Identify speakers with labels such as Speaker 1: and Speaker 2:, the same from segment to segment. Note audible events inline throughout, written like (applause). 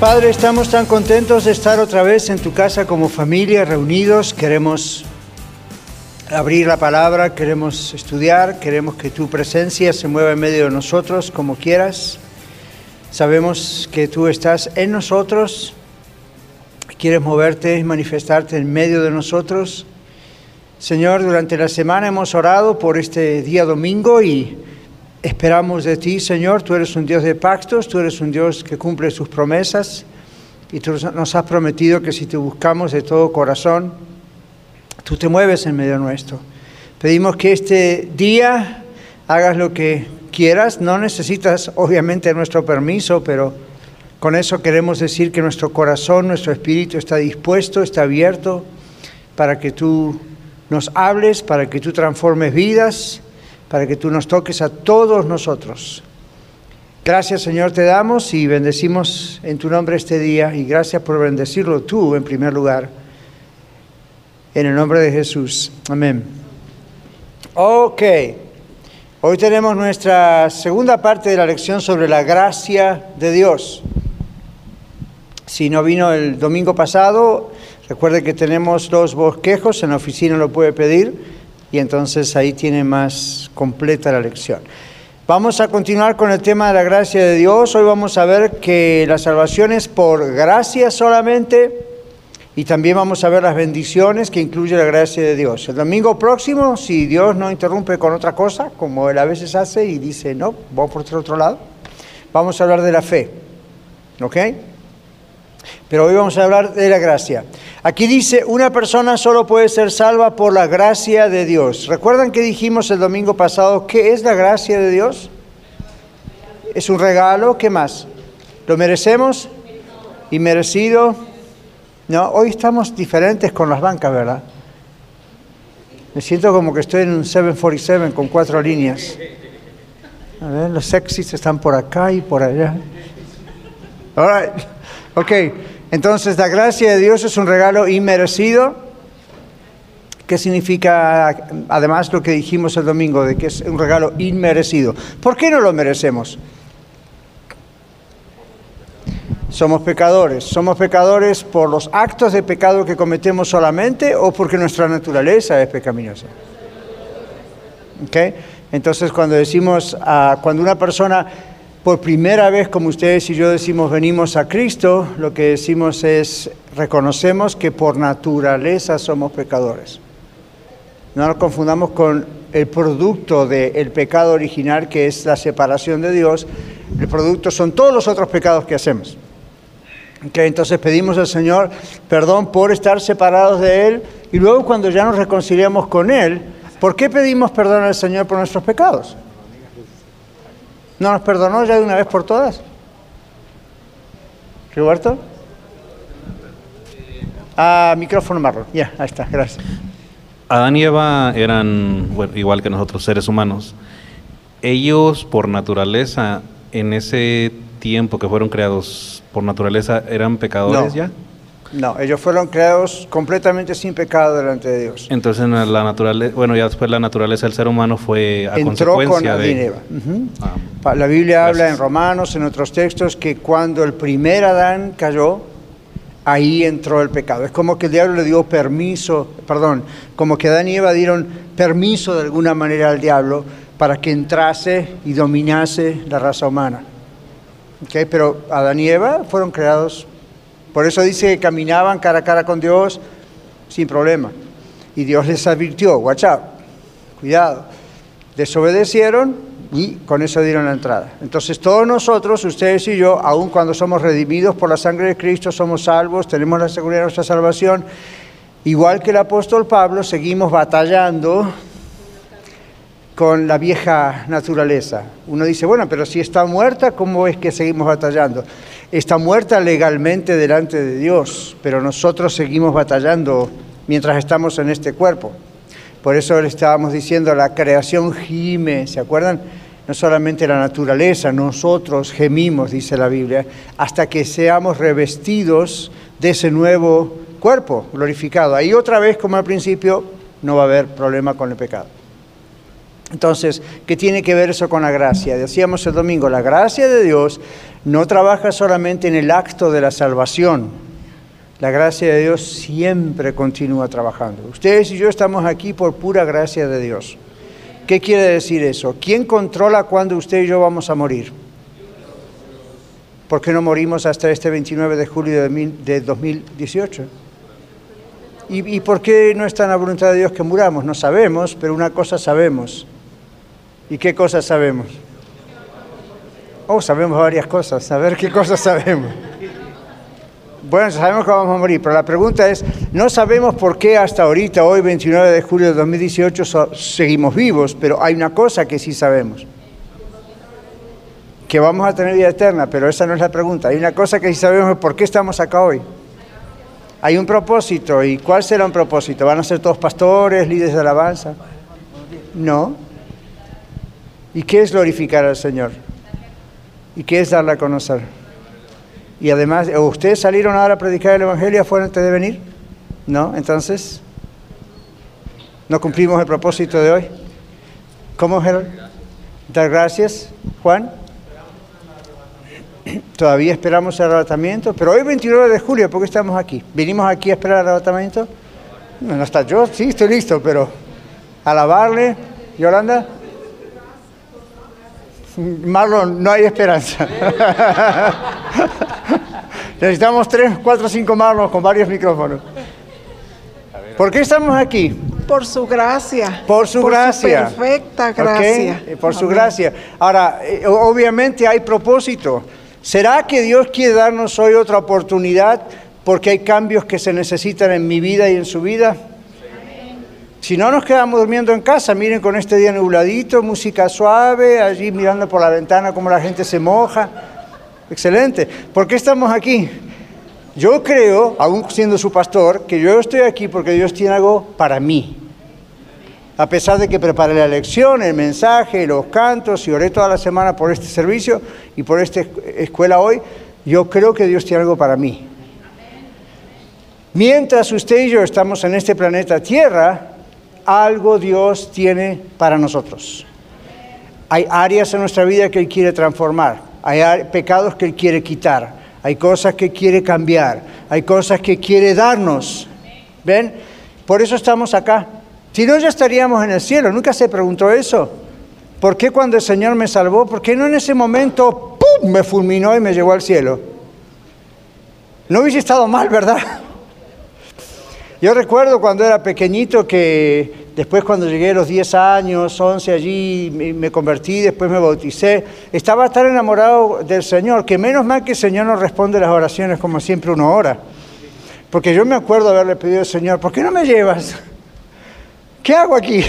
Speaker 1: Padre, estamos tan contentos de estar otra vez en tu casa como familia, reunidos. Queremos abrir la palabra, queremos estudiar, queremos que tu presencia se mueva en medio de nosotros como quieras. Sabemos que tú estás en nosotros, quieres moverte manifestarte en medio de nosotros. Señor, durante la semana hemos orado por este día domingo y Esperamos de ti, Señor, tú eres un Dios de pactos, tú eres un Dios que cumple sus promesas y tú nos has prometido que si te buscamos de todo corazón, tú te mueves en medio nuestro. Pedimos que este día hagas lo que quieras, no necesitas obviamente nuestro permiso, pero con eso queremos decir que nuestro corazón, nuestro espíritu está dispuesto, está abierto para que tú nos hables, para que tú transformes vidas para que tú nos toques a todos nosotros. Gracias Señor te damos y bendecimos en tu nombre este día y gracias por bendecirlo tú en primer lugar. En el nombre de Jesús. Amén. Ok. Hoy tenemos nuestra segunda parte de la lección sobre la gracia de Dios. Si no vino el domingo pasado, recuerde que tenemos los bosquejos, en la oficina lo puede pedir y entonces ahí tiene más completa la lección. Vamos a continuar con el tema de la gracia de Dios. Hoy vamos a ver que la salvación es por gracia solamente y también vamos a ver las bendiciones que incluye la gracia de Dios. El domingo próximo, si Dios no interrumpe con otra cosa, como él a veces hace y dice, no, vamos por otro lado, vamos a hablar de la fe. ¿Ok? Pero hoy vamos a hablar de la gracia. Aquí dice, una persona solo puede ser salva por la gracia de Dios. ¿Recuerdan que dijimos el domingo pasado qué es la gracia de Dios? Es un regalo, ¿qué más? ¿Lo merecemos? ¿Y merecido? No, hoy estamos diferentes con las bancas, ¿verdad? Me siento como que estoy en un 747 con cuatro líneas. Los sexys están por acá y por allá. All right. Ok. Entonces la gracia de Dios es un regalo inmerecido. ¿Qué significa además lo que dijimos el domingo de que es un regalo inmerecido? ¿Por qué no lo merecemos? Somos pecadores. ¿Somos pecadores por los actos de pecado que cometemos solamente o porque nuestra naturaleza es pecaminosa? ¿Okay? Entonces cuando decimos, uh, cuando una persona por primera vez, como ustedes y yo decimos, venimos a Cristo, lo que decimos es, reconocemos que por naturaleza somos pecadores. No nos confundamos con el producto del pecado original, que es la separación de Dios. El producto son todos los otros pecados que hacemos. entonces pedimos al Señor perdón por estar separados de Él y luego cuando ya nos reconciliamos con Él, ¿por qué pedimos perdón al Señor por nuestros pecados? ¿No nos perdonó ya de una vez por todas? ¿Roberto? Ah, micrófono marrón. Ya, ahí está, gracias.
Speaker 2: Adán y Eva eran igual que nosotros, seres humanos. Ellos, por naturaleza, en ese tiempo que fueron creados por naturaleza, ¿eran pecadores ya?
Speaker 1: No, ellos fueron creados completamente sin pecado delante de Dios.
Speaker 2: Entonces la naturaleza, bueno, ya después la naturaleza del ser humano fue a
Speaker 1: Entró
Speaker 2: consecuencia
Speaker 1: con
Speaker 2: de...
Speaker 1: Eva. Ah, la Biblia habla en Romanos, en otros textos, que cuando el primer Adán cayó, ahí entró el pecado. Es como que el diablo le dio permiso, perdón, como que Adán y Eva dieron permiso de alguna manera al diablo para que entrase y dominase la raza humana. ¿Okay? Pero Adán y Eva fueron creados por eso dice que caminaban cara a cara con Dios sin problema. Y Dios les advirtió, watch out, cuidado. Desobedecieron y con eso dieron la entrada. Entonces todos nosotros, ustedes y yo, aun cuando somos redimidos por la sangre de Cristo, somos salvos, tenemos la seguridad de nuestra salvación, igual que el apóstol Pablo, seguimos batallando con la vieja naturaleza. Uno dice, bueno, pero si está muerta, ¿cómo es que seguimos batallando? Está muerta legalmente delante de Dios, pero nosotros seguimos batallando mientras estamos en este cuerpo. Por eso le estábamos diciendo, la creación gime, ¿se acuerdan? No solamente la naturaleza, nosotros gemimos, dice la Biblia, hasta que seamos revestidos de ese nuevo cuerpo glorificado. Ahí otra vez, como al principio, no va a haber problema con el pecado. Entonces, ¿qué tiene que ver eso con la gracia? Decíamos el domingo, la gracia de Dios no trabaja solamente en el acto de la salvación. La gracia de Dios siempre continúa trabajando. Ustedes y yo estamos aquí por pura gracia de Dios. ¿Qué quiere decir eso? ¿Quién controla cuándo usted y yo vamos a morir? ¿Por qué no morimos hasta este 29 de julio de 2018? ¿Y, ¿Y por qué no está en la voluntad de Dios que muramos? No sabemos, pero una cosa sabemos. ¿Y qué cosas sabemos? Oh, sabemos varias cosas. A qué cosas sabemos. Bueno, sabemos que vamos a morir, pero la pregunta es, no sabemos por qué hasta ahorita, hoy 29 de julio de 2018, seguimos vivos, pero hay una cosa que sí sabemos, que vamos a tener vida eterna, pero esa no es la pregunta. Hay una cosa que sí sabemos, por qué estamos acá hoy. Hay un propósito, ¿y cuál será un propósito? ¿Van a ser todos pastores, líderes de alabanza? No. ¿Y qué es glorificar al Señor? ¿Y qué es darle a conocer? Y además, ¿ustedes salieron ahora a predicar el Evangelio afuera antes de venir? ¿No? Entonces, ¿no cumplimos el propósito de hoy? ¿Cómo, Gerald? Dar gracias, Juan. Todavía esperamos el arrebatamiento, pero hoy 29 de julio, ¿por qué estamos aquí? ¿Vinimos aquí a esperar el arrebatamiento? No, no está yo, sí, estoy listo, pero alabarle, Yolanda. Marlon, no hay esperanza. (laughs) Necesitamos tres, cuatro, cinco Marlon con varios micrófonos. ¿Por qué estamos aquí?
Speaker 3: Por su gracia.
Speaker 1: Por su gracia.
Speaker 3: perfecta gracia.
Speaker 1: Eh, por su gracia. Ahora, eh, obviamente hay propósito. ¿Será que Dios quiere darnos hoy otra oportunidad porque hay cambios que se necesitan en mi vida y en su vida? Si no nos quedamos durmiendo en casa, miren con este día nubladito, música suave, allí mirando por la ventana cómo la gente se moja. Excelente. ¿Por qué estamos aquí? Yo creo, aún siendo su pastor, que yo estoy aquí porque Dios tiene algo para mí. A pesar de que preparé la lección, el mensaje, los cantos y oré toda la semana por este servicio y por esta escuela hoy, yo creo que Dios tiene algo para mí. Mientras usted y yo estamos en este planeta Tierra, algo Dios tiene para nosotros. Hay áreas en nuestra vida que Él quiere transformar, hay pecados que Él quiere quitar, hay cosas que quiere cambiar, hay cosas que quiere darnos. ¿Ven? Por eso estamos acá. Si no, ya estaríamos en el cielo. ¿Nunca se preguntó eso? ¿Por qué cuando el Señor me salvó? ¿Por qué no en ese momento, ¡pum!, me fulminó y me llevó al cielo? No hubiese estado mal, ¿verdad? Yo recuerdo cuando era pequeñito que después cuando llegué a los 10 años, 11 allí, me convertí, después me bauticé, estaba tan enamorado del Señor que menos mal que el Señor no responde las oraciones como siempre uno ora. Porque yo me acuerdo haberle pedido al Señor, ¿por qué no me llevas? ¿Qué hago aquí?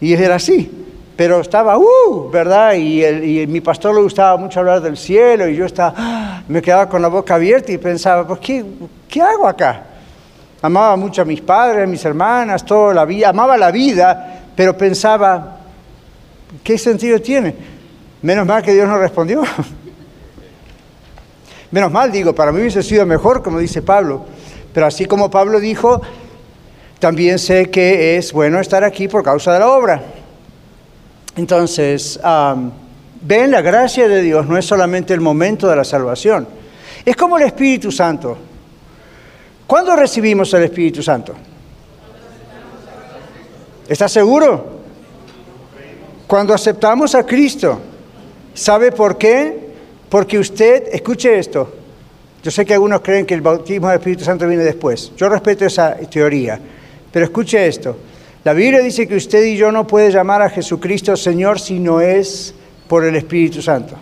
Speaker 1: Y era así. Pero estaba, ¡uh! ¿Verdad? Y, el, mi pastor le gustaba mucho hablar del cielo y yo estaba, ¡ah! me quedaba con la boca abierta y pensaba, ¿por qué, qué hago acá? Amaba mucho a mis padres, a mis hermanas, toda la vida, amaba la vida, pero pensaba, ¿qué sentido tiene? Menos mal que Dios no respondió. (laughs) Menos mal, digo, para mí hubiese sido mejor, como dice Pablo. Pero así como Pablo dijo, también sé que es bueno estar aquí por causa de la obra. Entonces, ven, la gracia de Dios no es solamente el momento de la salvación. Es como el Espíritu Santo. ¿Cuándo recibimos el Espíritu Santo? ¿Está seguro? Cuando aceptamos a Cristo. ¿Sabe por qué? Porque usted, escuche esto, yo sé que algunos creen que el bautismo del Espíritu Santo viene después. Yo respeto esa teoría. Pero escuche esto. La Biblia dice que usted y yo no puede llamar a Jesucristo Señor si no es por el Espíritu Santo.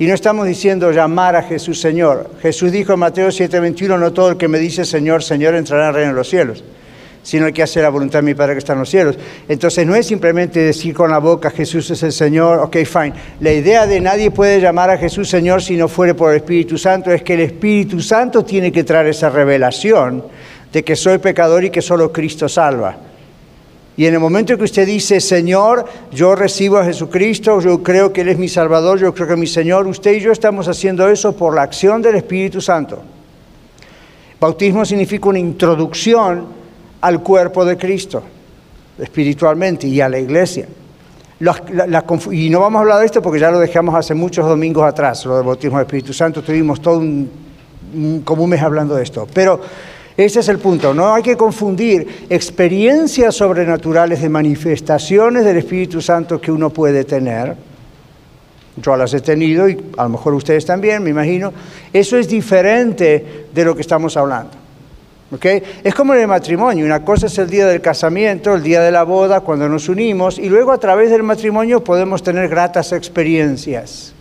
Speaker 1: Y no estamos diciendo llamar a Jesús Señor. Jesús dijo en Mateo 7:21, no todo el que me dice Señor, Señor entrará en el reino de los cielos, sino el que hace la voluntad de mi Padre que está en los cielos. Entonces no es simplemente decir con la boca Jesús es el Señor, ok, fine. La idea de nadie puede llamar a Jesús Señor si no fuere por el Espíritu Santo es que el Espíritu Santo tiene que traer esa revelación de que soy pecador y que solo Cristo salva. Y en el momento que usted dice, Señor, yo recibo a Jesucristo, yo creo que Él es mi Salvador, yo creo que mi Señor, usted y yo estamos haciendo eso por la acción del Espíritu Santo. Bautismo significa una introducción al cuerpo de Cristo, espiritualmente, y a la iglesia. y no vamos a hablar de esto porque ya lo dejamos hace muchos domingos atrás, lo del bautismo del Espíritu Santo, tuvimos todo un, un mes hablando de esto. Pero ese es el punto, no hay que confundir experiencias sobrenaturales de manifestaciones del Espíritu Santo que uno puede tener. Yo las he tenido y a lo mejor ustedes también, me imagino. Eso es diferente de lo que estamos hablando. ¿Okay? Es como en el matrimonio, una cosa es el día del casamiento, el día de la boda, cuando nos unimos, y luego a través del matrimonio podemos tener gratas experiencias.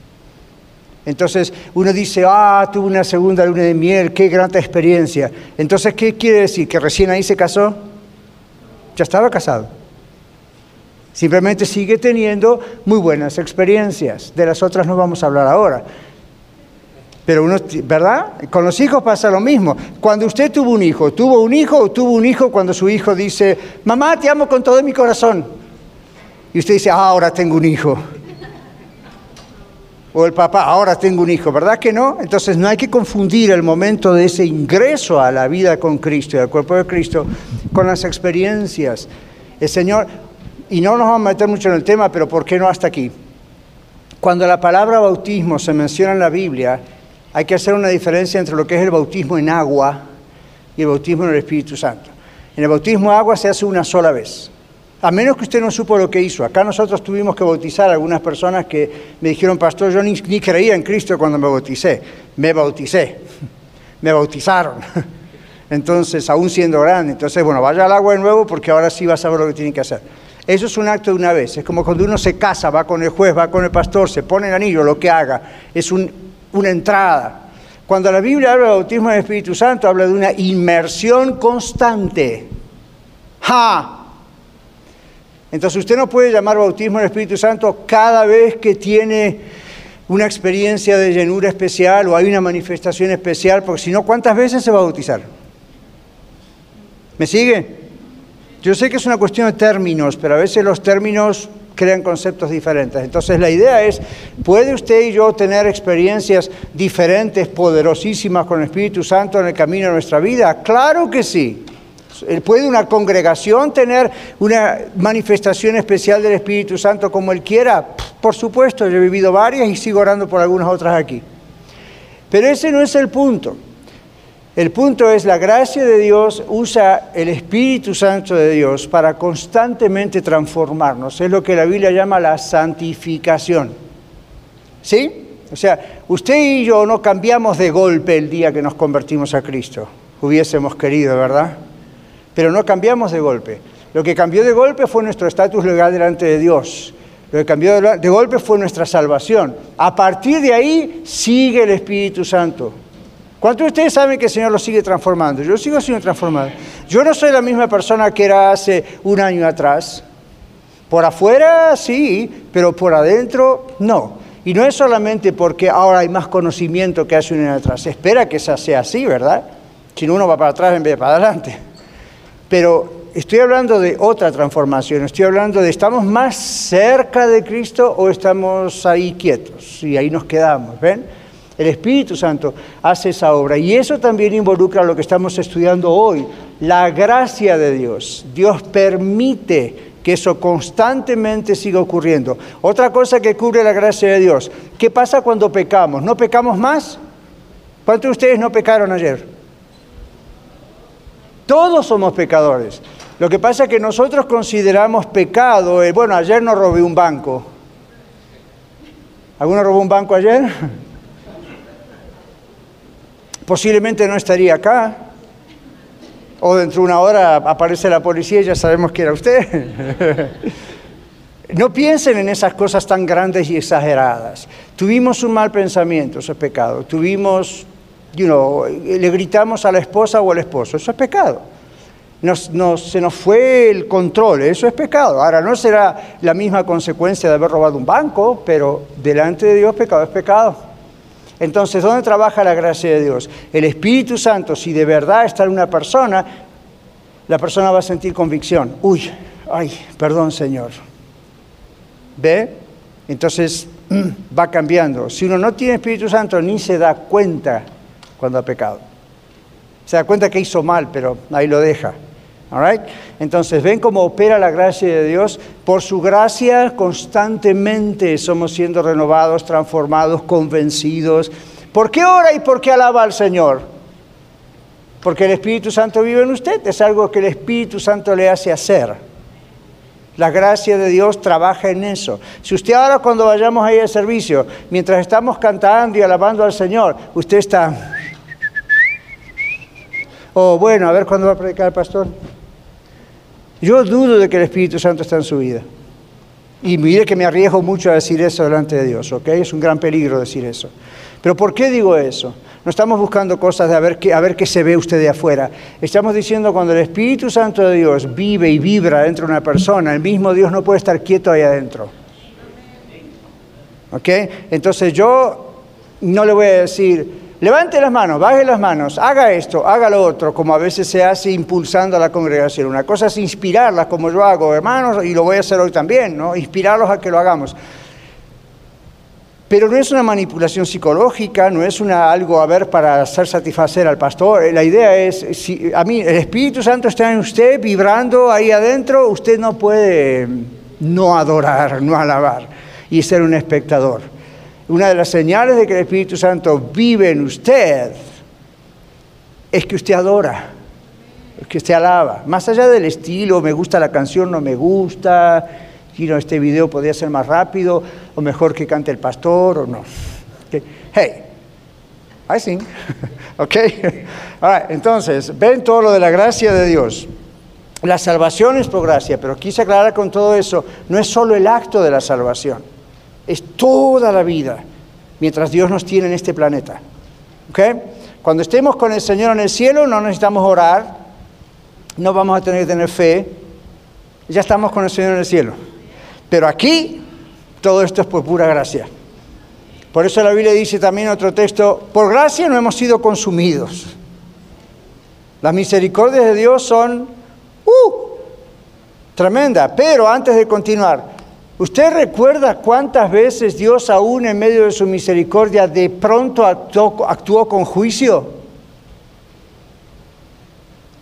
Speaker 1: Entonces uno dice, ah, tuve una segunda luna de miel, qué gran experiencia. Entonces, ¿qué quiere decir? ¿Que recién ahí se casó? Ya estaba casado. Simplemente sigue teniendo muy buenas experiencias. De las otras no vamos a hablar ahora. Pero uno, ¿verdad? Con los hijos pasa lo mismo. Cuando usted tuvo un hijo, ¿tuvo un hijo o tuvo un hijo cuando su hijo dice, mamá, te amo con todo mi corazón? Y usted dice, ah, ahora tengo un hijo o el papá, ahora tengo un hijo, ¿verdad que no? Entonces no hay que confundir el momento de ese ingreso a la vida con Cristo al cuerpo de Cristo con las experiencias. El Señor, y no nos vamos a meter mucho en el tema, pero ¿por qué no hasta aquí? Cuando la palabra bautismo se menciona en la Biblia, hay que hacer una diferencia entre lo que es el bautismo en agua y el bautismo en el Espíritu Santo. En el bautismo en agua se hace una sola vez. A menos que usted no supo lo que hizo. Acá nosotros tuvimos que bautizar a algunas personas que me dijeron, pastor, yo ni, creía en Cristo cuando me bauticé. Me bauticé. (laughs) Me bautizaron. (laughs) Entonces, aún siendo grande. Entonces, bueno, vaya al agua de nuevo porque ahora sí va a saber lo que tiene que hacer. Eso es un acto de una vez. Es como cuando uno se casa, va con el juez, va con el pastor, se pone el anillo, lo que haga. Es una entrada. Cuando la Biblia habla de bautismo del Espíritu Santo, habla de una inmersión constante. ¡Ja! Entonces usted no puede llamar bautismo del Espíritu Santo cada vez que tiene una experiencia de llenura especial o hay una manifestación especial, porque si no, ¿cuántas veces se va a bautizar? ¿Me sigue? Yo sé que es una cuestión de términos, pero a veces los términos crean conceptos diferentes. Entonces la idea es, ¿puede usted y yo tener experiencias diferentes, poderosísimas con el Espíritu Santo en el camino de nuestra vida? Claro que sí. ¿Puede una congregación tener una manifestación especial del Espíritu Santo como Él quiera? Por supuesto, yo he vivido varias y sigo orando por algunas otras aquí. Pero ese no es el punto. El punto es la gracia de Dios usa el Espíritu Santo de Dios para constantemente transformarnos. Es lo que la Biblia llama la santificación. ¿Sí? O sea, usted y yo no cambiamos de golpe el día que nos convertimos a Cristo. Hubiésemos querido, ¿verdad? Pero no cambiamos de golpe. Lo que cambió de golpe fue nuestro estatus legal delante de Dios. Lo que cambió de golpe fue nuestra salvación. A partir de ahí sigue el Espíritu Santo. ¿Cuántos de ustedes saben que el Señor lo sigue transformando? Yo sigo siendo transformado. Yo no soy la misma persona que era hace un año atrás. Por afuera sí, pero por adentro no. Y no es solamente porque ahora hay más conocimiento que hace un año atrás. Se espera que sea así, ¿verdad? Si no, uno va para atrás en vez de para adelante. Pero estoy hablando de otra transformación, estoy hablando de estamos más cerca de Cristo o estamos ahí quietos y ahí nos quedamos, ¿ven? El Espíritu Santo hace esa obra y eso también involucra lo que estamos estudiando hoy, la gracia de Dios. Dios permite que eso constantemente siga ocurriendo. Otra cosa que cubre la gracia de Dios, ¿qué pasa cuando pecamos? ¿No pecamos más? ¿Cuántos de ustedes no pecaron ayer? Todos somos pecadores. Lo que pasa es que nosotros consideramos pecado, eh, bueno, ayer no robé un banco. ¿Alguno robó un banco ayer? Posiblemente no estaría acá. O dentro de una hora aparece la policía y ya sabemos que era usted. (laughs) no piensen en esas cosas tan grandes y exageradas. Tuvimos un mal pensamiento, eso es pecado. Tuvimos le gritamos a la esposa o al esposo, eso es pecado. se nos fue el control, eso es pecado. Ahora, no será la misma consecuencia de haber robado un banco, pero delante de Dios pecado es pecado. Entonces, ¿dónde trabaja la gracia de Dios? El Espíritu Santo, si de verdad está en una persona, la persona va a sentir convicción. Uy, ay, perdón Señor. ¿Ve? Entonces (clears throat) va cambiando. Si uno no tiene Espíritu Santo, ni se da cuenta cuando ha pecado. Se da cuenta que hizo mal, pero ahí lo deja. All Entonces, ven cómo opera la gracia de Dios. Por su gracia constantemente somos siendo renovados, transformados, convencidos. ¿Por qué ora y por qué alaba al Señor? Porque el Espíritu Santo vive en usted. Es algo que el Espíritu Santo le hace hacer. La gracia de Dios trabaja en eso. Si usted ahora cuando vayamos ahí al servicio, mientras estamos cantando y alabando al Señor, usted está... Oh, bueno, a ver cuándo va a predicar el pastor. Yo dudo de que el Espíritu Santo está en su vida. Y mire que me arriesgo mucho a decir eso delante de Dios, ¿ok? Es un gran peligro decir eso. Pero ¿por qué digo eso? No estamos buscando cosas de a ver, qué, a ver qué se ve usted de afuera. Estamos diciendo cuando el Espíritu Santo de Dios vive y vibra dentro de una persona, el mismo Dios no puede estar quieto ahí adentro. ¿Ok? Entonces yo no le voy a decir, Levante las manos, baje las manos, haga esto, haga lo otro, como a veces se hace impulsando a la congregación. Una cosa es inspirarlas, como yo hago, hermanos, y lo voy a hacer hoy también, ¿no? Inspirarlos a que lo hagamos. Pero no es una manipulación psicológica, no es algo a ver para hacer satisfacer al pastor. La idea es, a mí el Espíritu Santo está en usted vibrando ahí adentro, usted no puede no adorar, no alabar y ser un espectador. Una de las señales de que el Espíritu Santo vive en usted es que usted adora, que usted alaba. Más allá del estilo, me gusta la canción, no me gusta, este video podría ser más rápido, o mejor que cante el pastor, o no. Hey, I sing. (laughs) ok. entonces, ven todo lo de la gracia de Dios. La salvación es por gracia, pero quise aclarar con todo eso, no es solo el acto de la salvación es toda la vida mientras Dios nos tiene en este planeta. Cuando estemos con el Señor en el cielo no necesitamos orar, no vamos a tener que tener fe, ya estamos con el Señor en el cielo. Pero aquí todo esto es por pura gracia. Por eso la Biblia dice también en otro texto, por gracia no hemos sido consumidos. Las misericordias de Dios son uh, tremendas. Pero antes de continuar, ¿Usted recuerda cuántas veces Dios aún en medio de su misericordia de pronto actuó, con juicio?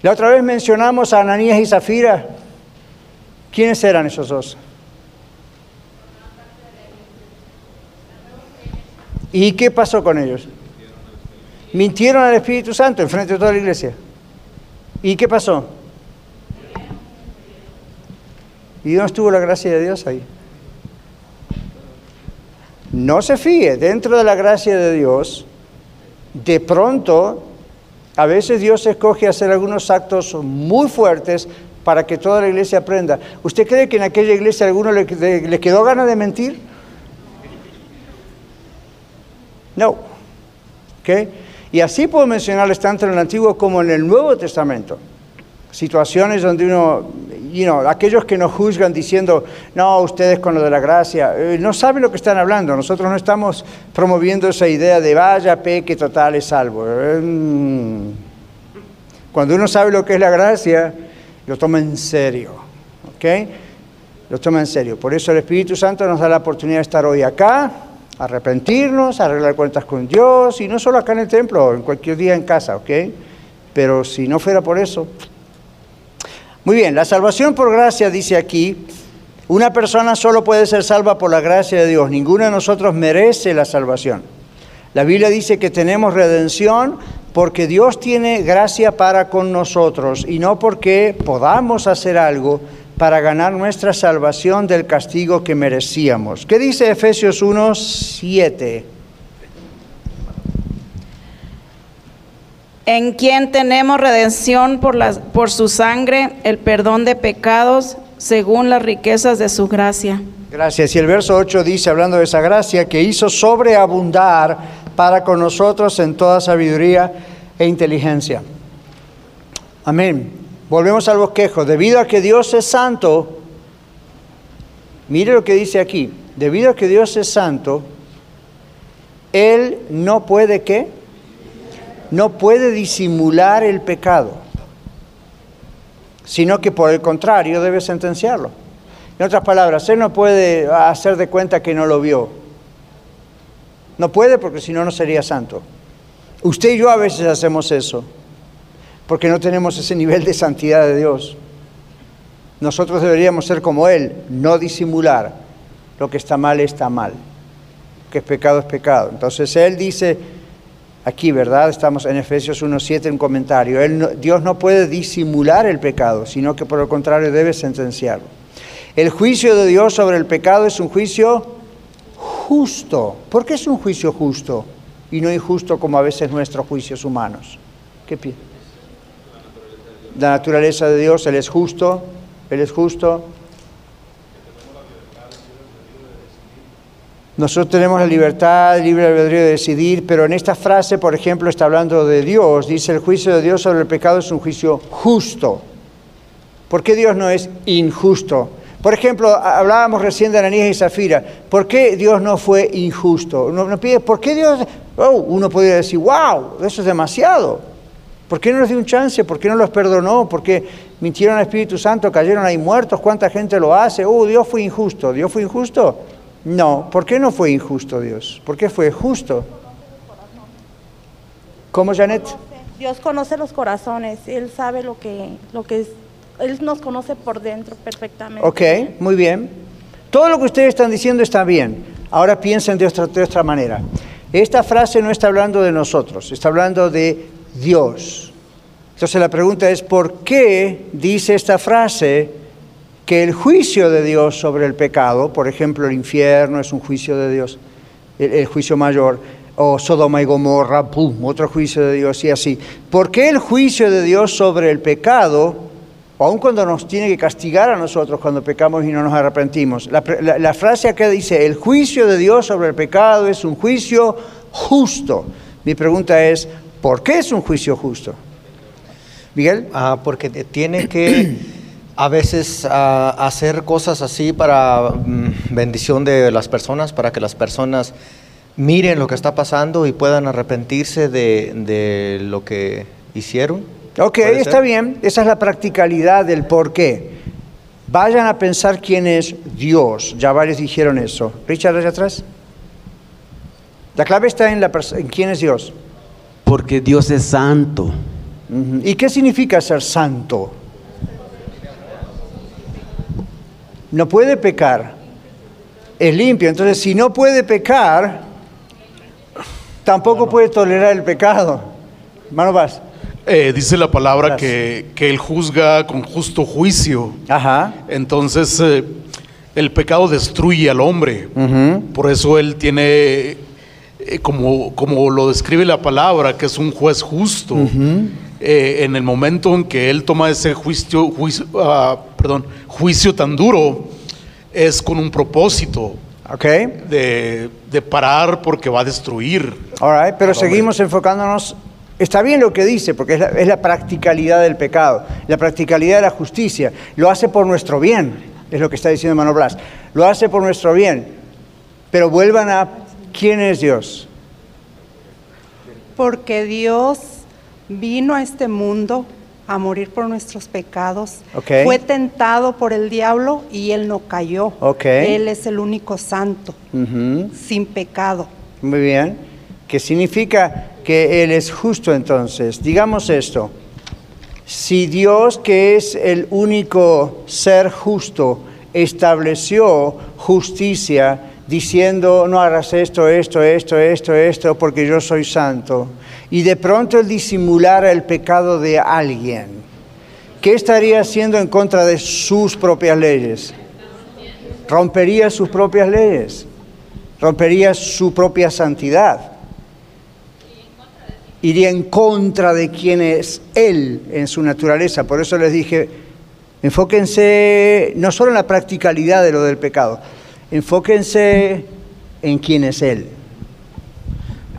Speaker 1: La otra vez mencionamos a Ananías y Zafira. ¿Quiénes eran esos dos? ¿Y qué pasó con ellos? Mintieron al Espíritu Santo en frente de toda la iglesia. ¿Y qué pasó? ¿Y dónde estuvo la gracia de Dios ahí? No se fíe, dentro de la gracia de Dios, de pronto, a veces Dios escoge hacer algunos actos muy fuertes para que toda la iglesia aprenda. ¿Usted cree que en aquella iglesia a alguno le, quedó ganas de mentir? No. Y así puedo mencionarles tanto en el Antiguo como en el Nuevo Testamento situaciones donde uno, you know, aquellos que nos juzgan diciendo, no, ustedes con lo de la gracia, eh, no saben lo que están hablando. Nosotros no estamos promoviendo esa idea de vaya, peque, total, es salvo. Mm. Cuando uno sabe lo que es la gracia, lo toma en serio. ¿Ok? Lo toma en serio. Por eso el Espíritu Santo nos da la oportunidad de estar hoy acá, arrepentirnos, arreglar cuentas con Dios, y no solo acá en el templo, en cualquier día en casa, ¿ok? Pero si no fuera por eso, muy bien, la salvación por gracia dice aquí, una persona solo puede ser salva por la gracia de Dios, ninguno de nosotros merece la salvación. La Biblia dice que tenemos redención porque Dios tiene gracia para con nosotros y no porque podamos hacer algo para ganar nuestra salvación del castigo que merecíamos. ¿Qué dice Efesios 1, 7?
Speaker 4: En quien tenemos redención por, por su sangre, el perdón de pecados, según las riquezas de su gracia.
Speaker 1: Gracias. Y el verso 8 dice, hablando de esa gracia, que hizo sobreabundar para con nosotros en toda sabiduría e inteligencia. Amén. Volvemos al bosquejo. Debido a que Dios es santo, mire lo que dice aquí, debido a que Dios es santo, Él no puede qué? No puede disimular el pecado, sino que por el contrario debe sentenciarlo. En otras palabras, Él no puede hacer de cuenta que no lo vio. No puede porque si no, no sería santo. Usted y yo a veces hacemos eso, porque no tenemos ese nivel de santidad de Dios. Nosotros deberíamos ser como Él, no disimular. Lo que está mal está mal, que es pecado es pecado. Entonces Él dice, aquí, ¿verdad? Estamos en Efesios 1.7 en comentario, él Dios no puede disimular el pecado, sino que por el contrario debe sentenciarlo. El juicio de Dios sobre el pecado es un juicio justo. ¿Por qué es un juicio justo y no injusto como a veces nuestros juicios humanos? ¿Qué piensa? La naturaleza de Dios, Él es justo, Él es justo. Nosotros tenemos la libertad, libre albedrío de decidir, pero en esta frase, por ejemplo, está hablando de Dios. Dice, el juicio de Dios sobre el pecado es un juicio justo. ¿Por qué Dios no es injusto? Por ejemplo, hablábamos recién de Ananías y Zafira. ¿Por qué Dios no fue injusto? Uno, pide, ¿por qué Dios...? Oh, uno podría decir, wow, eso es demasiado. ¿Por qué no les dio un chance? ¿Por qué no los perdonó? ¿Por qué mintieron al Espíritu Santo? ¿Cayeron ahí muertos? ¿Cuánta gente lo hace? Oh, Dios fue injusto. ¿Dios fue injusto? No. ¿Por qué no fue injusto Dios? ¿Por qué fue justo? ¿Cómo, Janet?
Speaker 5: Dios conoce los corazones. Él sabe lo que, lo que es él nos conoce por dentro perfectamente.
Speaker 1: Ok, muy bien. Todo lo que ustedes están diciendo está bien. Ahora piensen de otra, de otra manera. Esta frase no está hablando de nosotros, está hablando de Dios. Entonces la pregunta es, ¿por qué dice esta frase que el juicio de Dios sobre el pecado, por ejemplo el infierno es un juicio de Dios, el, el juicio mayor, o Sodoma y Gomorra, ¡pum!, otro juicio de Dios y así. ¿Por qué el juicio de Dios sobre el pecado aun cuando nos tiene que castigar a nosotros cuando pecamos y no nos arrepentimos. La, frase acá dice, el juicio de Dios sobre el pecado es un juicio justo. Mi pregunta es, ¿por qué es un juicio justo? Miguel.
Speaker 6: Ah, porque tiene que (clears throat) a veces hacer cosas así para mm, bendición de las personas, para que las personas miren lo que está pasando y puedan arrepentirse de lo que hicieron.
Speaker 1: Ok, está bien. Esa es la practicalidad del por qué. Vayan a pensar quién es Dios. Ya varios dijeron eso. Richard, allá atrás. La clave está en, la en quién es Dios.
Speaker 7: Porque Dios es santo.
Speaker 1: ¿Y qué significa ser santo? No puede pecar. Es limpio. Entonces, si no puede pecar, tampoco puede tolerar el pecado. Mano, vas.
Speaker 8: Eh, dice la palabra que, Él juzga con justo juicio.
Speaker 1: Ajá.
Speaker 8: Entonces, eh, el pecado destruye al hombre. Por eso Él tiene, eh, como, como lo describe la palabra, que es un juez justo. en el momento en que Él toma ese juicio, juicio, ah, perdón, juicio tan duro, es con un propósito.
Speaker 1: Okay.
Speaker 8: De, de parar porque va a destruir.
Speaker 1: All right, pero seguimos enfocándonos Está bien lo que dice, porque es la, practicalidad del pecado, la practicalidad de la justicia. Lo hace por nuestro bien, es lo que está diciendo Mano Blas. Lo hace por nuestro bien. Pero vuelvan a quién es Dios.
Speaker 3: Porque Dios vino a este mundo a morir por nuestros pecados. Fue tentado por el diablo y él no cayó. Él es el único santo, sin pecado.
Speaker 1: Muy bien. ¿Qué significa que Él es justo entonces. Digamos esto, si Dios, que es el único ser justo, estableció justicia diciendo, no hagas esto, esto, esto, esto, esto, porque yo soy santo, y de pronto Él disimulara el pecado de alguien, ¿qué estaría haciendo en contra de sus propias leyes? Rompería sus propias leyes, rompería su propia santidad iría en contra de quién es Él en su naturaleza. Por eso les dije, enfóquense no solo en la practicalidad de lo del pecado, enfóquense en quién es Él.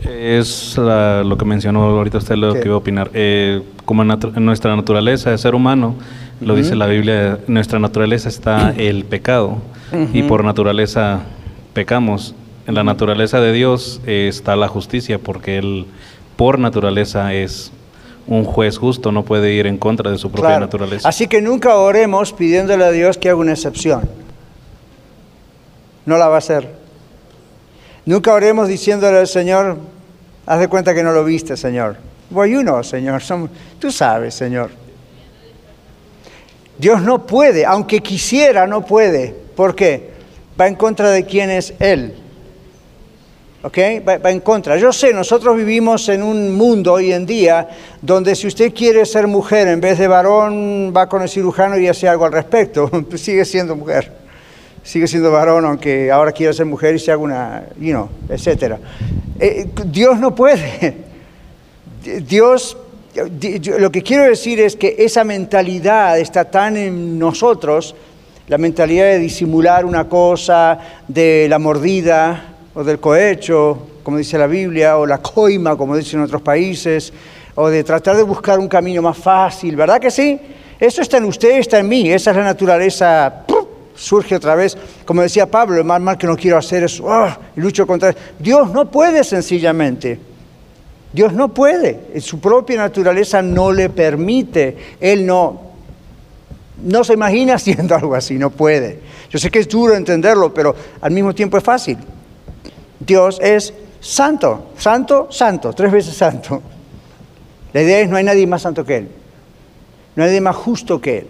Speaker 2: Es lo que mencionó ahorita usted, lo que iba a opinar. Eh, como en, nuestra naturaleza de ser humano, lo dice la Biblia, nuestra naturaleza está (clears throat) el pecado y por naturaleza pecamos En la naturaleza de Dios está la justicia, porque Él por naturaleza es un juez justo, no puede ir en contra de su propia naturaleza.
Speaker 1: Así que nunca oremos pidiéndole a Dios que haga una excepción. No la va a hacer. Nunca oremos diciéndole al Señor, haz de cuenta que no lo viste, Señor. Bueno, you Señor. tú sabes, Señor. Dios no puede, aunque quisiera, no puede. ¿Por qué? Va en contra de quién es Él. ¿Ok? Va, en contra. Yo sé, nosotros vivimos en un mundo hoy en día donde si usted quiere ser mujer en vez de varón, va con el cirujano y hace algo al respecto. (laughs) Sigue siendo mujer. Sigue siendo varón, aunque ahora quiera ser mujer y se haga una, you know, etc. Eh, Dios no puede. Dios lo que quiero decir es que esa mentalidad está tan en nosotros, la mentalidad de disimular una cosa, de la mordida o del cohecho, como dice la Biblia, o la coima, como dicen en otros países, o de tratar de buscar un camino más fácil, ¿verdad que sí? Eso está en usted, está en mí, esa es la naturaleza, surge otra vez. Como decía Pablo, el más mal que no quiero hacer es, oh, lucho contra... Dios no puede sencillamente. Dios no puede, su propia naturaleza no le permite, Él no, no se imagina (laughs) haciendo algo así, no puede. Yo sé que es duro entenderlo, pero al mismo tiempo es fácil. Dios es santo, santo, santo, tres veces santo. La idea es no hay nadie más santo que Él, no hay nadie más justo que Él.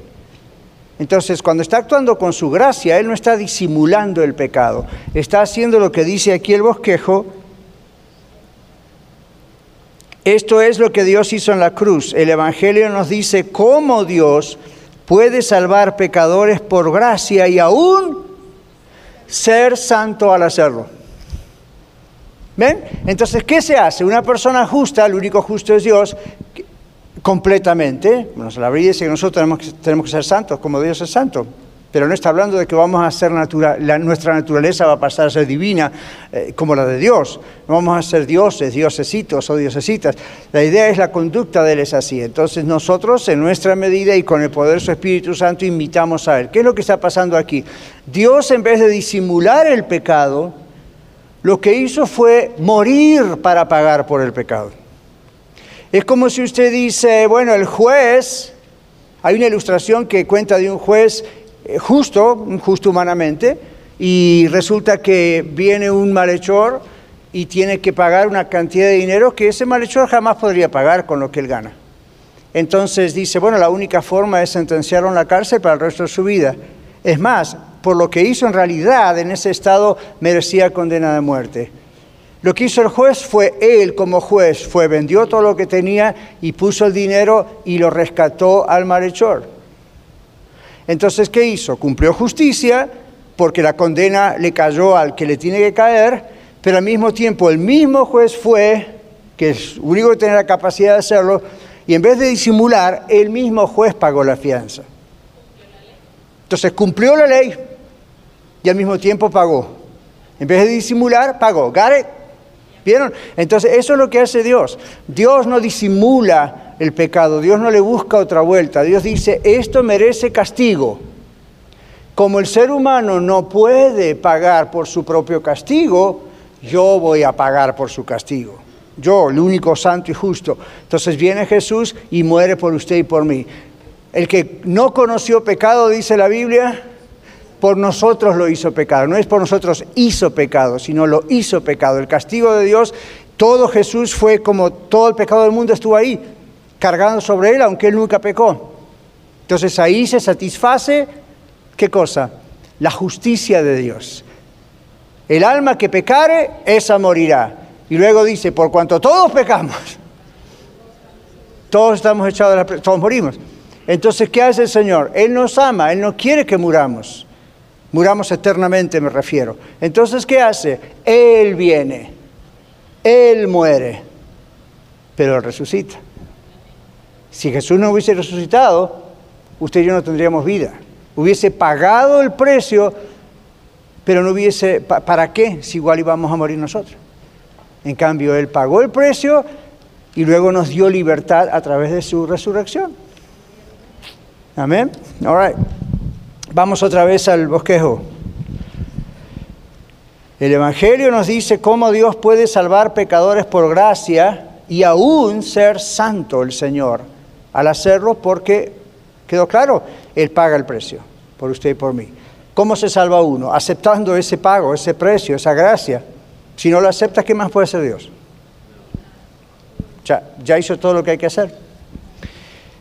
Speaker 1: Entonces, cuando está actuando con su gracia, Él no está disimulando el pecado, está haciendo lo que dice aquí el bosquejo, esto es lo que Dios hizo en la cruz. El Evangelio nos dice cómo Dios puede salvar pecadores por gracia y aún ser santo al hacerlo. ¿Ven? Entonces, ¿qué se hace? Una persona justa, el único justo es Dios, completamente. Bueno, la Biblia dice que nosotros tenemos que, ser santos como Dios es santo pero no está hablando de que vamos a ser nuestra naturaleza va a pasar a ser divina eh, como la de Dios. No vamos a ser dioses, diosesitos o diosesitas. La idea es la conducta de Él es así. Entonces nosotros en nuestra medida y con el poder de su Espíritu Santo invitamos a Él. ¿Qué es lo que está pasando aquí? Dios en vez de disimular el pecado, lo que hizo fue morir para pagar por el pecado. Es como si usted dice, bueno, el juez, hay una ilustración que cuenta de un juez eh, justo, justo humanamente, y resulta que viene un malhechor y tiene que pagar una cantidad de dinero que ese malhechor jamás podría pagar con lo que él gana. Entonces dice, bueno, la única forma es sentenciarlo en la cárcel para el resto de su vida. Es más, por lo que hizo en realidad en ese estado merecía condena de muerte. Lo que hizo el juez fue, él como juez, fue, vendió todo lo que tenía y puso el dinero y lo rescató al malhechor. Entonces, ¿qué hizo? Cumplió justicia porque la condena le cayó al que le tiene que caer, pero al mismo tiempo el mismo juez fue, que es único que tiene la capacidad de hacerlo, y en vez de disimular, el mismo juez pagó la fianza. Entonces cumplió la ley y al mismo tiempo pagó. En vez de disimular, pagó. ¿Got ¿Vieron? Entonces eso es lo que hace Dios. Dios no disimula el pecado, Dios no le busca otra vuelta, Dios dice, esto merece castigo. Como el ser humano no puede pagar por su propio castigo, yo voy a pagar por su castigo. Yo, el único santo y justo. Entonces viene Jesús y muere por usted y por mí. El que no conoció pecado, dice la Biblia, por nosotros lo hizo pecado. No es por nosotros hizo pecado, sino lo hizo pecado. El castigo de Dios, todo Jesús fue como todo el pecado del mundo estuvo ahí cargando sobre él, aunque él nunca pecó. Entonces ahí se satisface, ¿qué cosa? La justicia de Dios. El alma que pecare, esa morirá. Y luego dice, por cuanto todos pecamos, todos estamos echados de la... todos morimos. Entonces, ¿qué hace el Señor? Él nos ama, Él no quiere que muramos. Muramos eternamente, me refiero. Entonces, ¿qué hace? Él viene, Él muere, pero resucita. Si Jesús no hubiese resucitado, usted y yo no tendríamos vida. Hubiese pagado el precio, pero no hubiese, ¿para qué? Si igual íbamos a morir nosotros. En cambio, Él pagó el precio y luego nos dio libertad a través de su resurrección. Amén. All right. Vamos otra vez al bosquejo. El Evangelio nos dice cómo Dios puede salvar pecadores por gracia y aún ser santo el Señor al hacerlo porque, quedó claro, Él paga el precio por usted y por mí. ¿Cómo se salva uno? Aceptando ese pago, ese precio, esa gracia. Si no lo acepta, ¿qué más puede hacer Dios? Ya hizo todo lo que hay que hacer.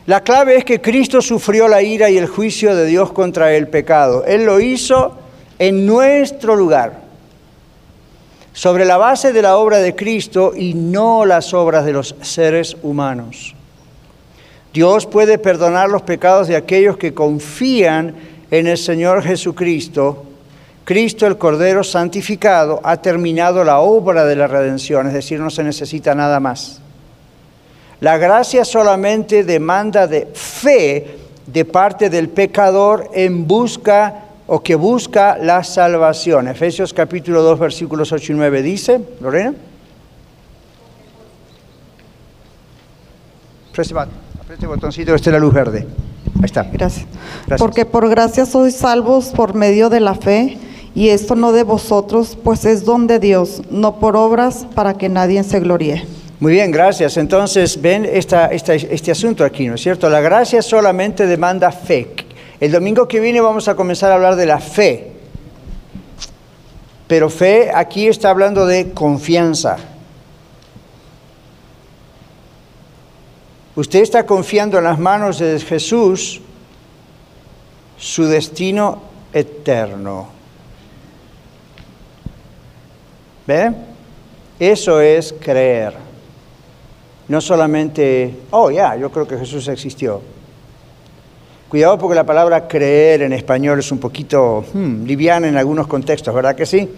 Speaker 1: La clave es que Cristo sufrió la ira y el juicio de Dios contra el pecado. Él lo hizo en nuestro lugar sobre la base de la obra de Cristo y no las obras de los seres humanos. Dios puede perdonar los pecados de aquellos que confían en el Señor Jesucristo. Cristo, el Cordero santificado, ha terminado la obra de la redención, es decir, no se necesita nada más. La gracia solamente demanda de fe de parte del pecador en busca o que busca la salvación. Efesios capítulo 2 versículos 8 y 9 dice, Lorena. Aprete el botoncito, esta es la luz verde. Ahí está.
Speaker 9: Gracias. Gracias. Porque por gracia sois salvos por medio de la fe, y esto no de vosotros, pues es don de Dios, no por obras para que nadie se gloríe.
Speaker 1: Muy bien, gracias. Entonces, ven esta, este asunto aquí, ¿no es cierto? La gracia solamente demanda fe. El domingo que viene vamos a comenzar a hablar de la fe. Pero fe aquí está hablando de confianza. Usted está confiando en las manos de Jesús su destino eterno. ¿Ve? Eso es creer. No solamente, oh ya, yo creo que Jesús existió. Cuidado porque la palabra creer en español es un poquito hmm, liviana en algunos contextos, ¿verdad que sí?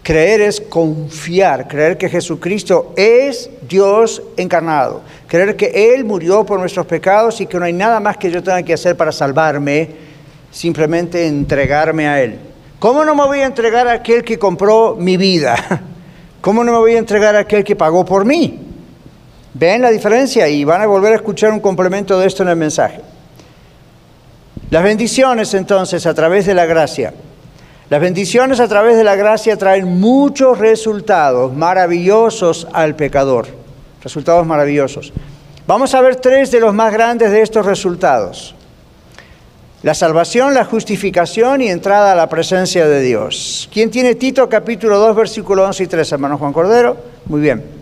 Speaker 1: Creer es confiar, creer que Jesucristo es Dios encarnado, creer que Él murió por nuestros pecados y que no hay nada más que yo tenga que hacer para salvarme, simplemente entregarme a Él. ¿Cómo no me voy a entregar a aquel que compró mi vida? (laughs) ¿Cómo no me voy a entregar a aquel que pagó por mí? ¿Ven la diferencia? Y van a volver a escuchar un complemento de esto en el mensaje. Las bendiciones entonces a través de la gracia. Las bendiciones a través de la gracia traen muchos resultados maravillosos al pecador. Resultados maravillosos. Vamos a ver tres de los más grandes de estos resultados. La salvación, la justificación y entrada a la presencia de Dios. ¿Quién tiene Tito capítulo 2 versículo 11 y 13, hermano Juan Cordero? Muy bien.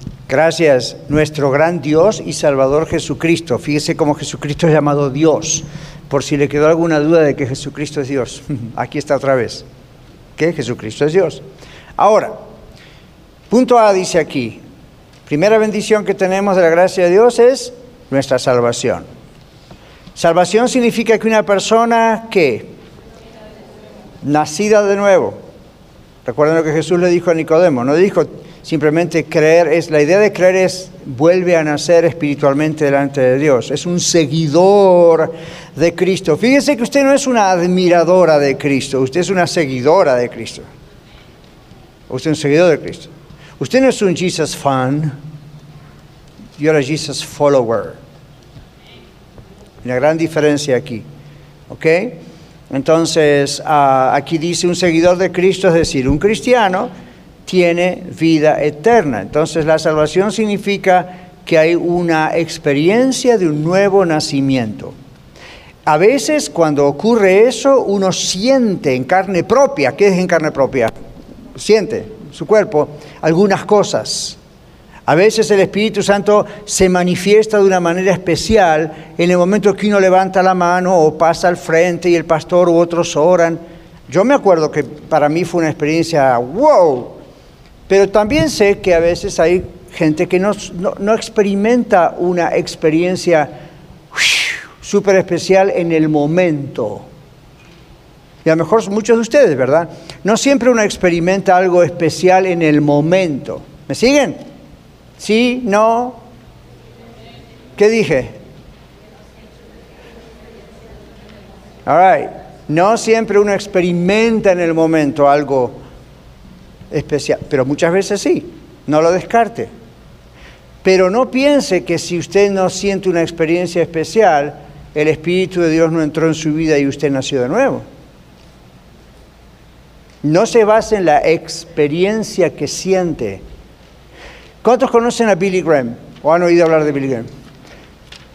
Speaker 1: Gracias, nuestro gran Dios y Salvador Jesucristo. Fíjese cómo Jesucristo es llamado Dios, por si le quedó alguna duda de que Jesucristo es Dios. (laughs) Aquí está otra vez, que Jesucristo es Dios. Ahora, punto A dice aquí, primera bendición que tenemos de la gracia de Dios es nuestra salvación. Salvación significa que una persona que, nacida de nuevo, recuerden lo que Jesús le dijo a Nicodemo, no dijo, simplemente creer, es, la idea de creer es vuelve a nacer espiritualmente delante de Dios, es un seguidor de Cristo. Fíjese que usted no es una admiradora de Cristo, usted es una seguidora de Cristo. Usted es un seguidor de Cristo. Usted no es un Jesus fan, you're a Jesus follower. Una gran diferencia aquí. ¿Ok? Entonces, ah, aquí dice un seguidor de Cristo, es decir, un cristiano tiene vida eterna. Entonces la salvación significa que hay una experiencia de un nuevo nacimiento. A veces cuando ocurre eso, uno siente en carne propia, ¿qué es en carne propia? Siente su cuerpo algunas cosas. A veces el Espíritu Santo se manifiesta de una manera especial en el momento que uno levanta la mano o pasa al frente y el pastor u otros oran. Yo me acuerdo que para mí fue una experiencia, wow, pero también sé que a veces hay gente que no, experimenta una experiencia súper especial en el momento. Y a lo mejor muchos de ustedes, ¿verdad? No siempre uno experimenta algo especial en el momento. ¿Me siguen? ¿Sí? ¿No? ¿Qué dije? All right. No siempre uno experimenta en el momento algo especial, pero muchas veces sí. No lo descarte. Pero no piense que si usted no siente una experiencia especial, el Espíritu de Dios no entró en su vida y usted nació de nuevo. No se basa en la experiencia que siente. ¿Cuántos conocen a Billy Graham o han oído hablar de Billy Graham?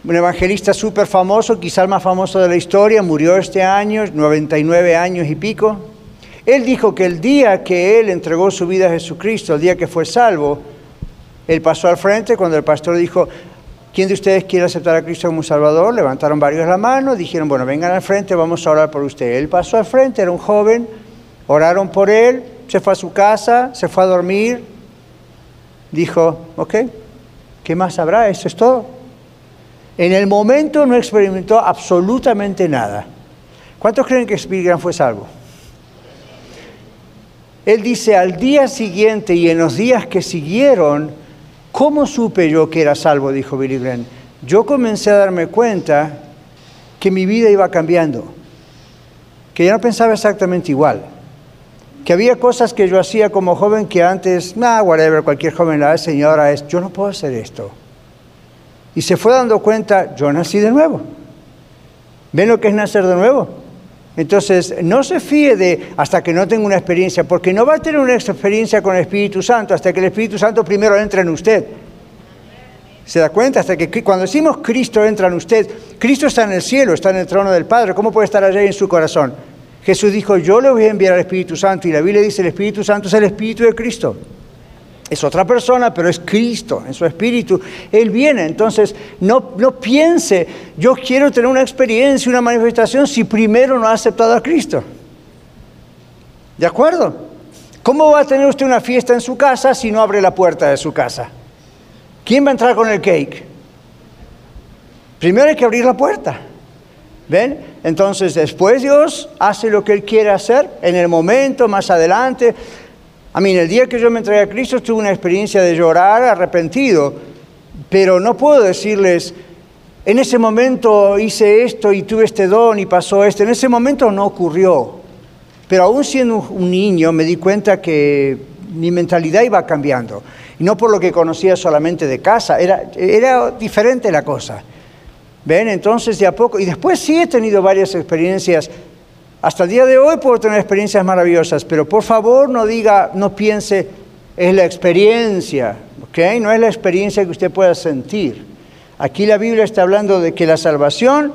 Speaker 1: Un evangelista súper famoso, quizá el más famoso de la historia, murió este año, 99 años y pico. Él dijo que el día que él entregó su vida a Jesucristo, el día que fue salvo, él pasó al frente cuando el pastor dijo, ¿quién de ustedes quiere aceptar a Cristo como Salvador? Levantaron varios la mano, dijeron, bueno, vengan al frente, vamos a orar por usted. Él pasó al frente, era un joven, oraron por él, se fue a su casa, se fue a dormir, dijo, ok, ¿qué más habrá? Eso es todo. En el momento no experimentó absolutamente nada. ¿Cuántos creen que Spilgran fue salvo? Él dice, al día siguiente y en los días que siguieron, ¿Cómo supe yo que era salvo? dijo Billy Graham. Yo comencé a darme cuenta que mi vida iba cambiando, que ya no pensaba exactamente igual, que había cosas que yo hacía como joven que antes, nah, whatever, cualquier joven la hace, señora, es, yo no puedo hacer esto. Y se fue dando cuenta, yo nací de nuevo. ¿Ven lo que es nacer de nuevo? Entonces, no se fíe de hasta que no tenga una experiencia, porque no va a tener una experiencia con el Espíritu Santo hasta que el Espíritu Santo primero entre en usted. ¿Se da cuenta? Hasta que cuando decimos Cristo entra en usted, Cristo está en el cielo, está en el trono del Padre. ¿Cómo puede estar allá en su corazón? Jesús dijo, yo le voy a enviar al Espíritu Santo y la Biblia dice, el Espíritu Santo es el Espíritu de Cristo. Es otra persona, pero es Cristo en su espíritu. Él viene. Entonces, no, no piense, yo quiero tener una experiencia, una manifestación, si primero no ha aceptado a Cristo. ¿De acuerdo? ¿Cómo va a tener usted una fiesta en su casa si no abre la puerta de su casa? ¿Quién va a entrar con el cake? Primero hay que abrir la puerta. ¿Ven? Entonces después Dios hace lo que Él quiere hacer en el momento, más adelante. A mí, el día que yo me entregué a Cristo tuve una experiencia de llorar arrepentido, pero no puedo decirles, en ese momento hice esto y tuve este don y pasó esto. En ese momento no ocurrió. Pero aún siendo un niño me di cuenta que mi mentalidad iba cambiando. Y no por lo que conocía solamente de casa, era, era diferente la cosa. ¿Ven? Entonces de a poco, y después sí he tenido varias experiencias hasta el día de hoy puedo tener experiencias maravillosas, pero por favor no diga, no piense, es la experiencia, ¿ok? No es la experiencia que usted pueda sentir. Aquí la Biblia está hablando de que la salvación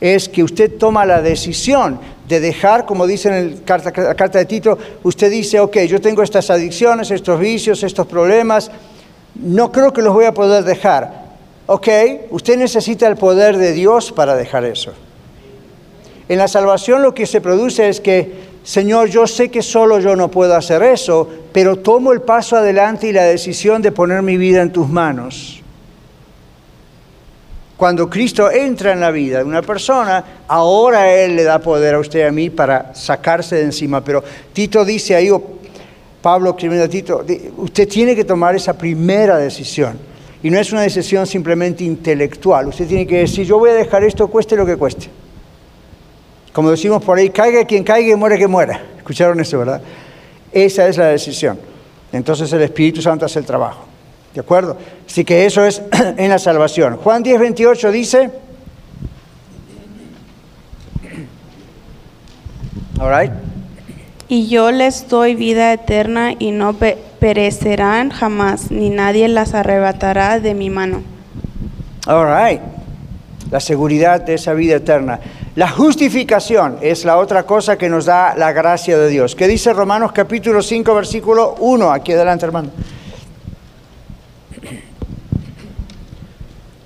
Speaker 1: es que usted toma la decisión de dejar, como dice en la carta, la carta de Tito, usted dice, ok, yo tengo estas adicciones, estos vicios, estos problemas, no creo que los voy a poder dejar. Ok, usted necesita el poder de Dios para dejar eso. En la salvación lo que se produce es que, Señor, yo sé que solo yo no puedo hacer eso, pero tomo el paso adelante y la decisión de poner mi vida en tus manos. Cuando Cristo entra en la vida de una persona, ahora Él le da poder a usted y a mí para sacarse de encima. Pero Tito dice ahí, o Pablo escribiendo a Tito, usted tiene que tomar esa primera decisión. Y no es una decisión simplemente intelectual. Usted tiene que decir, yo voy a dejar esto, cueste lo que cueste. Como decimos por ahí, caiga quien caiga y muere que muera. ¿Escucharon eso, verdad? Esa es la decisión. Entonces el Espíritu Santo hace el trabajo. ¿De acuerdo? Así que eso es (clears throat) en la salvación. Juan 10, 28 dice... All
Speaker 10: Y yo les doy vida eterna y no perecerán jamás, ni nadie las arrebatará de mi mano.
Speaker 1: All right. La seguridad de esa vida eterna. La justificación es la otra cosa que nos da la gracia de Dios. ¿Qué dice Romanos capítulo 5, versículo 1? Aquí adelante, hermano.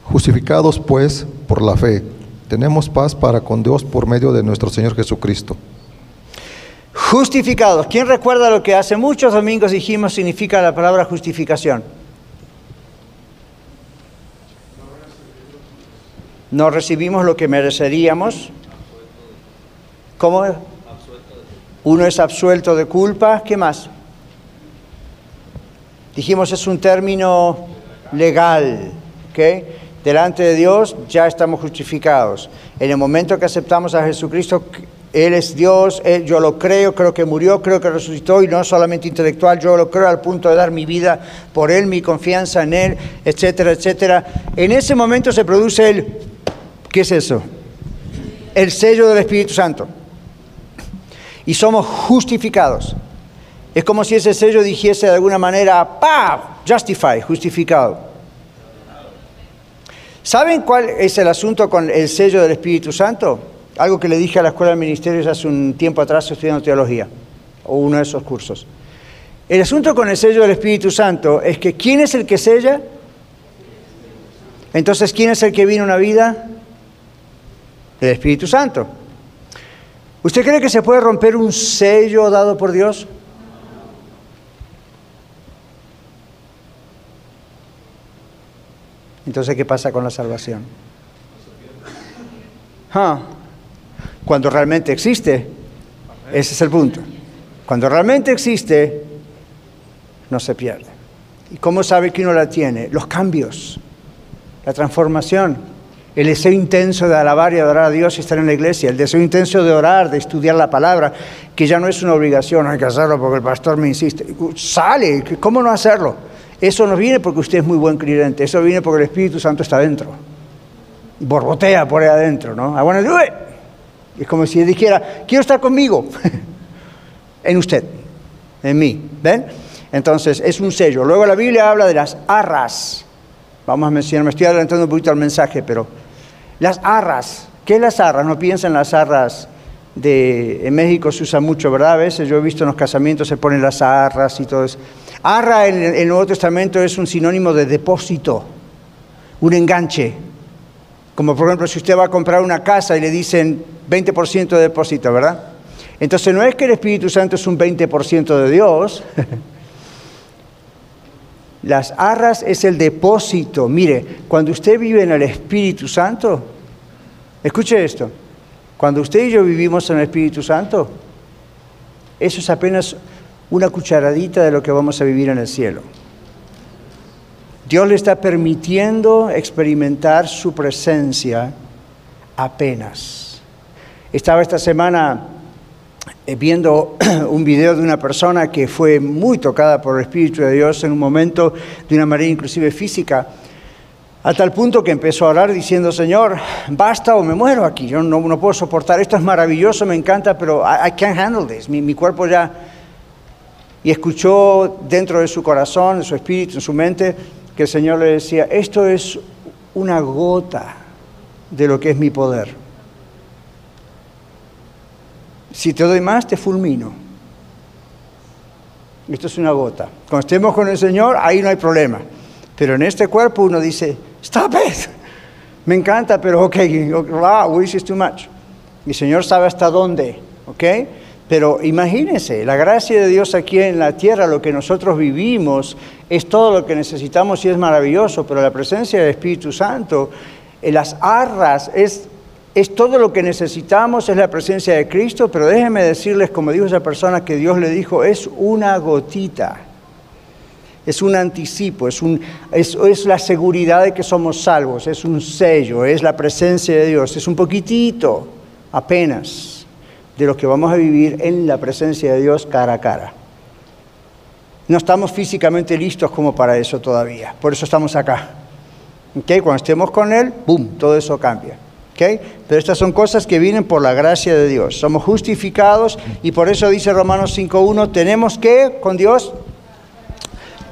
Speaker 11: Justificados pues por la fe, tenemos paz para con Dios por medio de nuestro Señor Jesucristo.
Speaker 1: Justificados. ¿Quién recuerda lo que hace muchos domingos dijimos significa la palabra justificación? No recibimos lo que mereceríamos. ¿Cómo? Uno es absuelto de culpa. ¿Qué más? Dijimos es un término legal. Delante de Dios ya estamos justificados. En el momento que aceptamos a Jesucristo, Él es Dios, yo lo creo, creo que murió, creo que resucitó y no solamente intelectual, yo lo creo al punto de dar mi vida por Él, mi confianza en Él, etcétera, etcétera. En ese momento se produce el, ¿qué es eso? El sello del Espíritu Santo. Y somos justificados. Es como si ese sello dijese de alguna manera, ¡pa! Justify, justificado. ¿Saben cuál es el asunto con el sello del Espíritu Santo? Algo que le dije a la Escuela de Ministerios hace un tiempo atrás estudiando teología, o uno de esos cursos. El asunto con el sello del Espíritu Santo es que ¿quién es el que sella? Entonces, ¿quién es el que a una vida? El Espíritu Santo. ¿Usted cree que se puede romper un sello dado por Dios? Entonces, ¿qué pasa con la salvación? Ah, cuando realmente existe, ese es el punto. Cuando realmente existe, no se pierde. ¿Y cómo sabe que uno la tiene? Los cambios, la transformación, el deseo intenso de alabar y adorar a Dios y estar en la iglesia, el deseo intenso de orar, de estudiar la palabra, que ya no es una obligación, hay que hacerlo porque el pastor me insiste. Sale, ¿cómo no hacerlo? Eso no viene porque usted es muy buen creyente, eso viene porque el Espíritu Santo está dentro. Borbotea por ahí adentro, ¿no? I want to do it. Es como si él dijera, quiero estar conmigo. (laughs) en usted, en mí. ¿Ven? Entonces, es un sello. Luego la Biblia habla de las arras. Vamos a mencionar, me estoy adelantando un poquito al mensaje, pero las arras. ¿Qué es las arras? No piensen en las arras de... En México se usa mucho, ¿verdad? A veces yo he visto en los casamientos se ponen las arras y todo eso. Arra en el Nuevo Testamento es un sinónimo de depósito, un enganche. Como por ejemplo si usted va a comprar una casa y le dicen 20% de depósito, ¿verdad? Entonces no es que el Espíritu Santo es un 20% de Dios. (laughs) Las arras es el depósito. Mire, cuando usted vive en el Espíritu Santo, escuche esto, cuando usted y yo vivimos en el Espíritu Santo, eso es apenas una cucharadita de lo que vamos a vivir en el cielo. Dios le está permitiendo experimentar su presencia apenas. Estaba esta semana viendo (clears throat) un video de una persona que fue muy tocada por el Espíritu de Dios en un momento de una manera inclusive física, a tal punto que empezó a orar diciendo, Señor, basta o me muero aquí, yo no, puedo soportar, esto es maravilloso, me encanta, pero I, can't handle this, mi cuerpo ya y escuchó dentro de su corazón, en su espíritu, en su mente, que el Señor le decía, esto es una gota de lo que es mi poder. Si te doy más, te fulmino. Esto es una gota. Cuando estemos con el Señor, ahí no hay problema. Pero en este cuerpo uno dice, stop it. Me encanta, pero ok, wow, this is too much. El Señor sabe hasta dónde, ¿ok? Pero imagínense, la gracia de Dios aquí en la tierra, lo que nosotros vivimos, es todo lo que necesitamos y es maravilloso, pero la presencia del Espíritu Santo, en las arras, es, es todo lo que necesitamos, es la presencia de Cristo, pero déjenme decirles, como dijo esa persona que Dios le dijo, es una gotita, es un anticipo, es, un, es, es la seguridad de que somos salvos, es un sello, es la presencia de Dios, es un poquitito, apenas de lo que vamos a vivir en la presencia de Dios cara a cara. No estamos físicamente listos como para eso todavía, por eso estamos acá. ¿Okay? Cuando estemos con Él, ¡boom!, todo eso cambia. Pero estas son cosas que vienen por la gracia de Dios. Somos justificados y por eso dice Romanos 5.1, tenemos que, con Dios,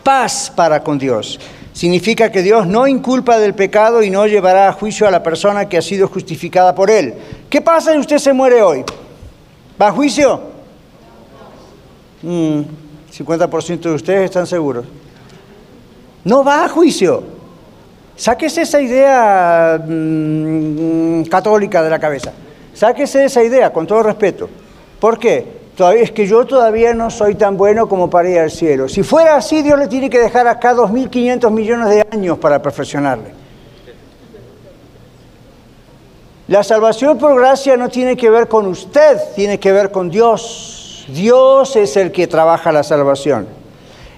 Speaker 1: paz para con Dios. Significa que Dios no inculpa del pecado y no llevará a juicio a la persona que ha sido justificada por Él. ¿Qué pasa si usted se muere hoy? ¿Va a juicio? 50% mm, de ustedes están seguros. No va a juicio. Sáquese esa idea mm, católica de la cabeza. Sáquese esa idea, con todo respeto. ¿Por qué? Todavía, es que yo todavía no soy tan bueno como para ir al cielo. Si fuera así, Dios le tiene que dejar acá 2.500 millones de años para perfeccionarle. La salvación por gracia no tiene que ver con usted, tiene que ver con Dios. Dios es el que trabaja la salvación.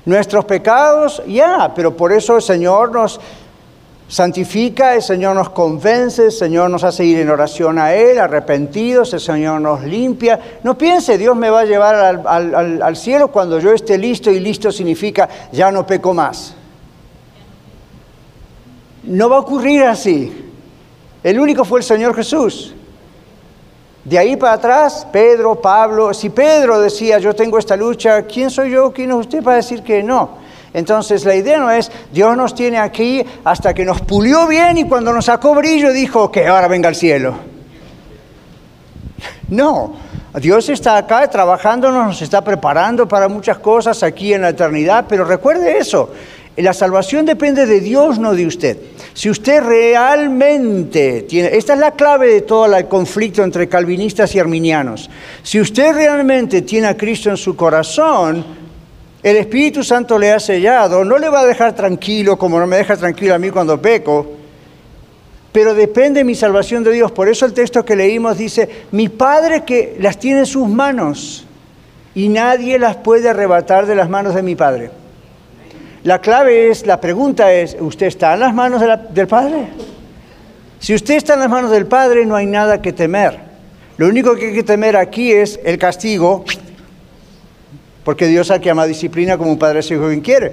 Speaker 1: Nuestros pecados, ya, pero por eso el Señor nos santifica, el Señor nos convence, el Señor nos hace ir en oración a Él, arrepentidos, el Señor nos limpia. No piense, Dios me va a llevar al, al cielo cuando yo esté listo y listo significa ya no peco más. No va a ocurrir así. El único fue el Señor Jesús. De ahí para atrás, Pedro, Pablo, si Pedro decía, yo tengo esta lucha, ¿quién soy yo? ¿Quién es usted para decir que no? Entonces la idea no es, Dios nos tiene aquí hasta que nos pulió bien y cuando nos sacó brillo dijo, que ahora venga al cielo. (laughs) No, Dios está acá trabajándonos, nos está preparando para muchas cosas aquí en la eternidad, pero recuerde eso, la salvación depende de Dios, no de usted. Si usted realmente tiene, esta es la clave de todo el conflicto entre calvinistas y arminianos, si usted realmente tiene a Cristo en su corazón, el Espíritu Santo le ha sellado, no le va a dejar tranquilo como no me deja tranquilo a mí cuando peco, pero depende de mi salvación de Dios. Por eso el texto que leímos dice, mi Padre que las tiene en sus manos y nadie las puede arrebatar de las manos de mi Padre. La clave es, la pregunta es, ¿usted está en las manos del Padre? Si usted está en las manos del Padre, no hay nada que temer. Lo único que hay que temer aquí es el castigo, porque Dios que ama disciplina como un padre se quien quiere.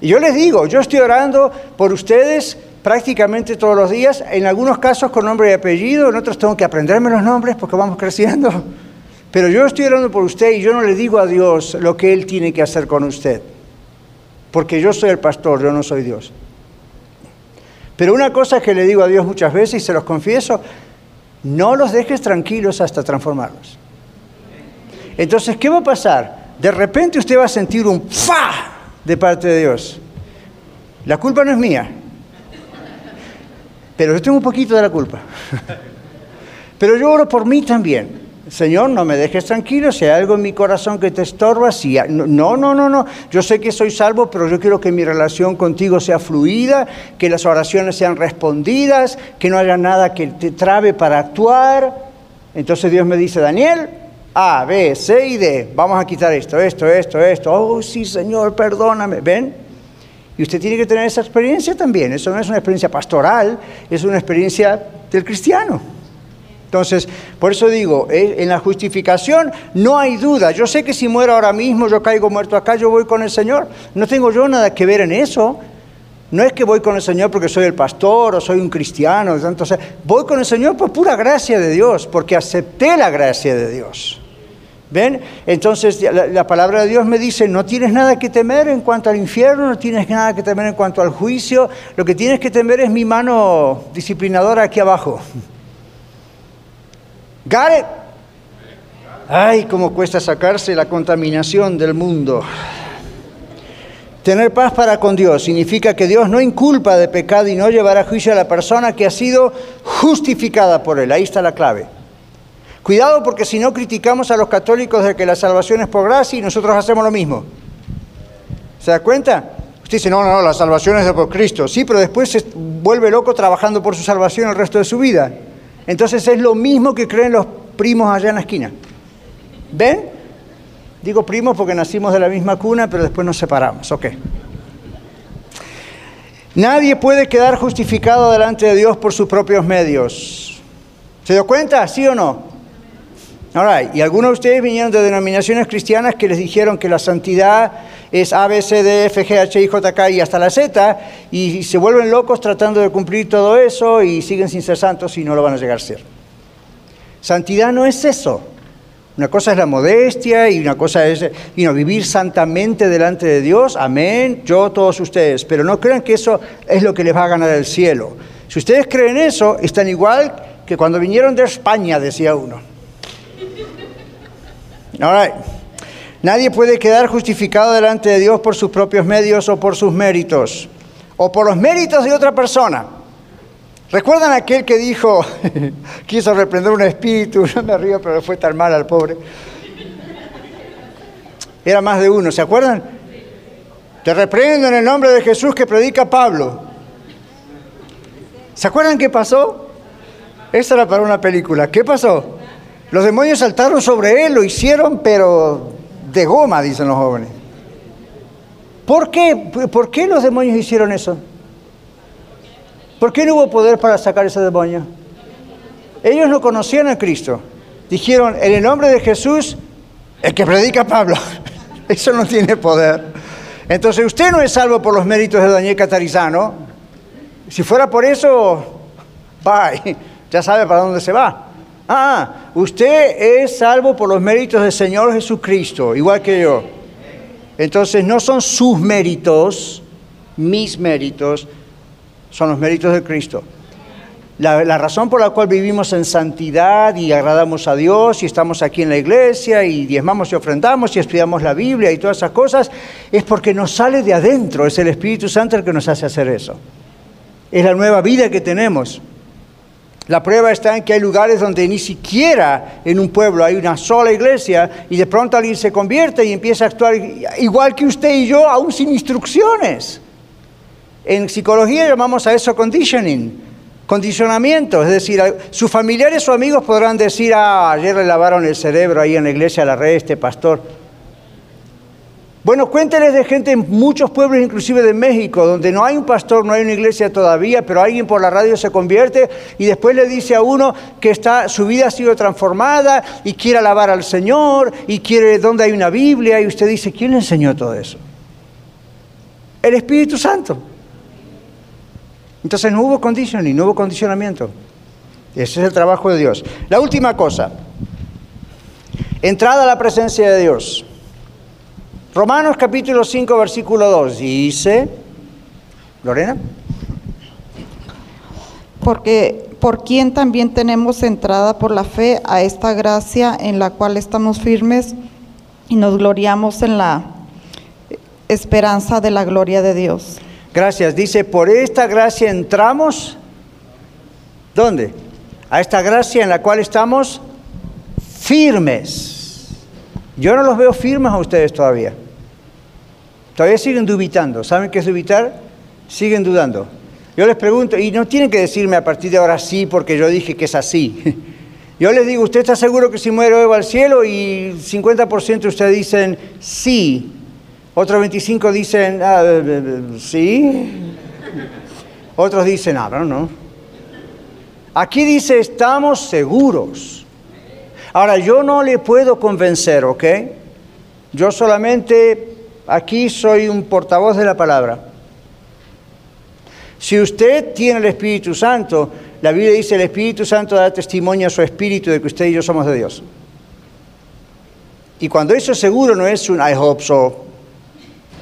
Speaker 1: Y yo les digo, yo estoy orando por ustedes prácticamente todos los días, en algunos casos con nombre y apellido, en otros tengo que aprenderme los nombres porque vamos creciendo. Pero yo estoy orando por usted y yo no le digo a Dios lo que Él tiene que hacer con usted porque yo soy el pastor, yo no soy Dios. Pero una cosa que le digo a Dios muchas veces y se los confieso, no los dejes tranquilos hasta transformarlos. Entonces, ¿qué va a pasar? De repente usted va a sentir un fa de parte de Dios. La culpa no es mía, pero yo tengo un poquito de la culpa. (laughs) Pero yo oro por mí también. Señor, no me dejes tranquilo, si hay algo en mi corazón que te estorba, si no, no, no, no, yo sé que soy salvo, pero yo quiero que mi relación contigo sea fluida, que las oraciones sean respondidas, que no haya nada que te trabe para actuar. Entonces Dios me dice, Daniel, A, B, C y D, vamos a quitar esto, esto, esto, esto, oh sí, Señor, perdóname, ¿ven? Y usted tiene que tener esa experiencia también, eso no es una experiencia pastoral, es una experiencia del cristiano. Entonces, por eso digo, eh, en la justificación no hay duda. Yo sé que si muero ahora mismo, yo caigo muerto acá, yo voy con el Señor. No tengo yo nada que ver en eso. No es que voy con el Señor porque soy el pastor o soy un cristiano. Entonces, voy con el Señor por pura gracia de Dios, porque acepté la gracia de Dios. ¿Ven? Entonces la, la, palabra de Dios me dice, no tienes nada que temer en cuanto al infierno, no tienes nada que temer en cuanto al juicio, lo que tienes que temer es mi mano disciplinadora aquí abajo. Got? Ay, cómo cuesta sacarse la contaminación del mundo. Tener paz para con Dios significa que Dios no inculpa de pecado y no llevará juicio a la persona que ha sido justificada por Él. Ahí está la clave. Cuidado porque si no criticamos a los católicos de que la salvación es por gracia y nosotros hacemos lo mismo. ¿Se da cuenta? Usted dice, no, no, no, la salvación es por Cristo. Sí, pero después se vuelve loco trabajando por su salvación el resto de su vida. Entonces es lo mismo que creen los primos allá en la esquina. ¿Ven? Digo primos porque nacimos de la misma cuna, pero después nos separamos. Ok. Nadie puede quedar justificado delante de Dios por sus propios medios. ¿Se dio cuenta? ¿Sí o no? Ahora, y algunos de ustedes vinieron de denominaciones cristianas que les dijeron que la santidad es A, B, C, D, F, G, H, I, J, K y hasta la Z, y se vuelven locos tratando de cumplir todo eso y siguen sin ser santos y no lo van a llegar a ser. Santidad no es eso. Una cosa es la modestia y una cosa es vivir santamente delante de Dios, amén, yo, todos ustedes, pero no crean que eso es lo que les va a ganar el cielo. Si ustedes creen eso, están igual que cuando vinieron de España, decía uno. Nadie puede quedar justificado delante de Dios por sus propios medios o por sus méritos, o por los méritos de otra persona. ¿Recuerdan aquel que dijo, (laughs) quiso reprender un espíritu? (laughs) No me río, pero fue tan mal al pobre. Era más de uno, ¿se acuerdan? Te reprendo en el nombre de Jesús que predica Pablo. ¿Se acuerdan qué pasó? Esa era para una película. ¿Qué pasó? Los demonios saltaron sobre él, lo hicieron, pero de goma, dicen los jóvenes. ¿Por qué? ¿Por qué los demonios hicieron eso? ¿Por qué no hubo poder para sacar ese demonio? Ellos no conocían a Cristo. Dijeron, en el nombre de Jesús, el que predica Pablo. (laughs) Eso no tiene poder. Entonces usted no es salvo por los méritos de Daniel Catarizano. Si fuera por eso, bye, ya sabe para dónde se va. Ah, usted es salvo por los méritos del Señor Jesucristo, igual que yo. Entonces no son sus méritos, mis méritos, son los méritos de Cristo. La, razón por la cual vivimos en santidad y agradamos a Dios y estamos aquí en la iglesia y diezmamos y ofrendamos y estudiamos la Biblia y todas esas cosas es porque nos sale de adentro, es el Espíritu Santo el que nos hace hacer eso. Es la nueva vida que tenemos. La prueba está en que hay lugares donde ni siquiera en un pueblo hay una sola iglesia y de pronto alguien se convierte y empieza a actuar igual que usted y yo, aún sin instrucciones. En psicología llamamos a eso conditioning, condicionamiento, es decir, sus familiares o amigos podrán decir, ah, ayer le lavaron el cerebro ahí en la iglesia a la red este pastor. Bueno, cuénteles de gente en muchos pueblos, inclusive de México, donde no hay un pastor, no hay una iglesia todavía, pero alguien por la radio se convierte y después le dice a uno que está, su vida ha sido transformada y quiere alabar al Señor y quiere donde hay una Biblia y usted dice, ¿quién le enseñó todo eso? El Espíritu Santo. Entonces no hubo conditioning, no hubo condicionamiento. Ese es el trabajo de Dios. La última cosa, entrada a la presencia de Dios. Romanos capítulo 5, versículo 2 dice, Lorena.
Speaker 9: Porque por quien también tenemos entrada por la fe a esta gracia en la cual estamos firmes y nos gloriamos en la esperanza de la gloria de Dios.
Speaker 1: Gracias. Dice, por esta gracia entramos. ¿Dónde? A esta gracia en la cual estamos firmes. Yo no los veo firmes a ustedes todavía. Todavía siguen dubitando. ¿Saben qué es dubitar? Siguen dudando. Yo les pregunto, y no tienen que decirme a partir de ahora sí, porque yo dije que es así. (laughs) Yo les digo, ¿usted está seguro que si muere hoy va al cielo? Y 50% de ustedes dicen sí. Otros 25 dicen ah, eh, eh, eh, sí. Otros dicen, ah, no, no. Aquí dice, estamos seguros. Ahora, yo no le puedo convencer, ¿ok? Yo solamente Aquí soy un portavoz de la palabra. Si usted tiene el Espíritu Santo, la Biblia dice el Espíritu Santo da testimonio a su espíritu de que usted y yo somos de Dios. Y cuando eso seguro no es un I hope so,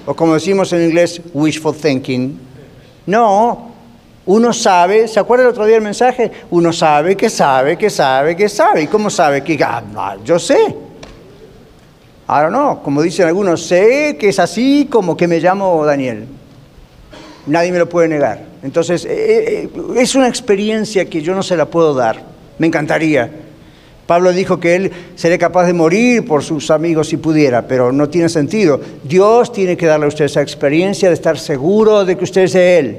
Speaker 1: o como decimos en inglés, wishful thinking. No, uno sabe, ¿se acuerda el otro día el mensaje? Uno sabe que sabe, que sabe, que sabe. ¿Y cómo sabe? Que ah, yo sé. Ahora no, como dicen algunos, sé que es así como que me llamo Daniel. Nadie me lo puede negar. Entonces, eh, eh, es una experiencia que yo no se la puedo dar. Me encantaría. Pablo dijo que él sería capaz de morir por sus amigos si pudiera, pero no tiene sentido. Dios tiene que darle a usted esa experiencia de estar seguro de que usted es de Él.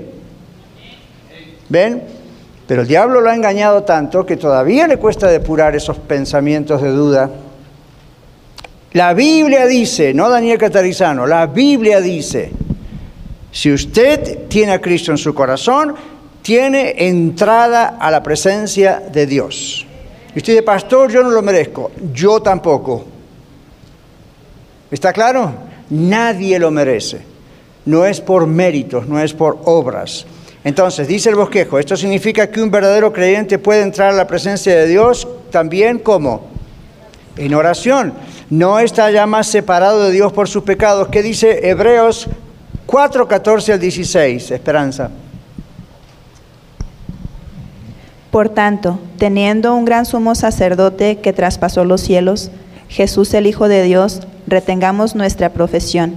Speaker 1: ¿Ven? Pero el diablo lo ha engañado tanto que todavía le cuesta depurar esos pensamientos de duda la Biblia dice, no Daniel Catarizano, la Biblia dice, si usted tiene a Cristo en su corazón, tiene entrada a la presencia de Dios. Y usted dice, pastor, yo no lo merezco, yo tampoco. ¿Está claro? Nadie lo merece. No es por méritos, no es por obras. Entonces, dice el bosquejo, esto significa que un verdadero creyente puede entrar a la presencia de Dios también como en oración no está ya más separado de Dios por sus pecados. ¿Qué dice Hebreos 4, 14 al 16? Esperanza.
Speaker 12: Por tanto, teniendo un gran sumo sacerdote que traspasó los cielos, Jesús el Hijo de Dios, retengamos nuestra profesión,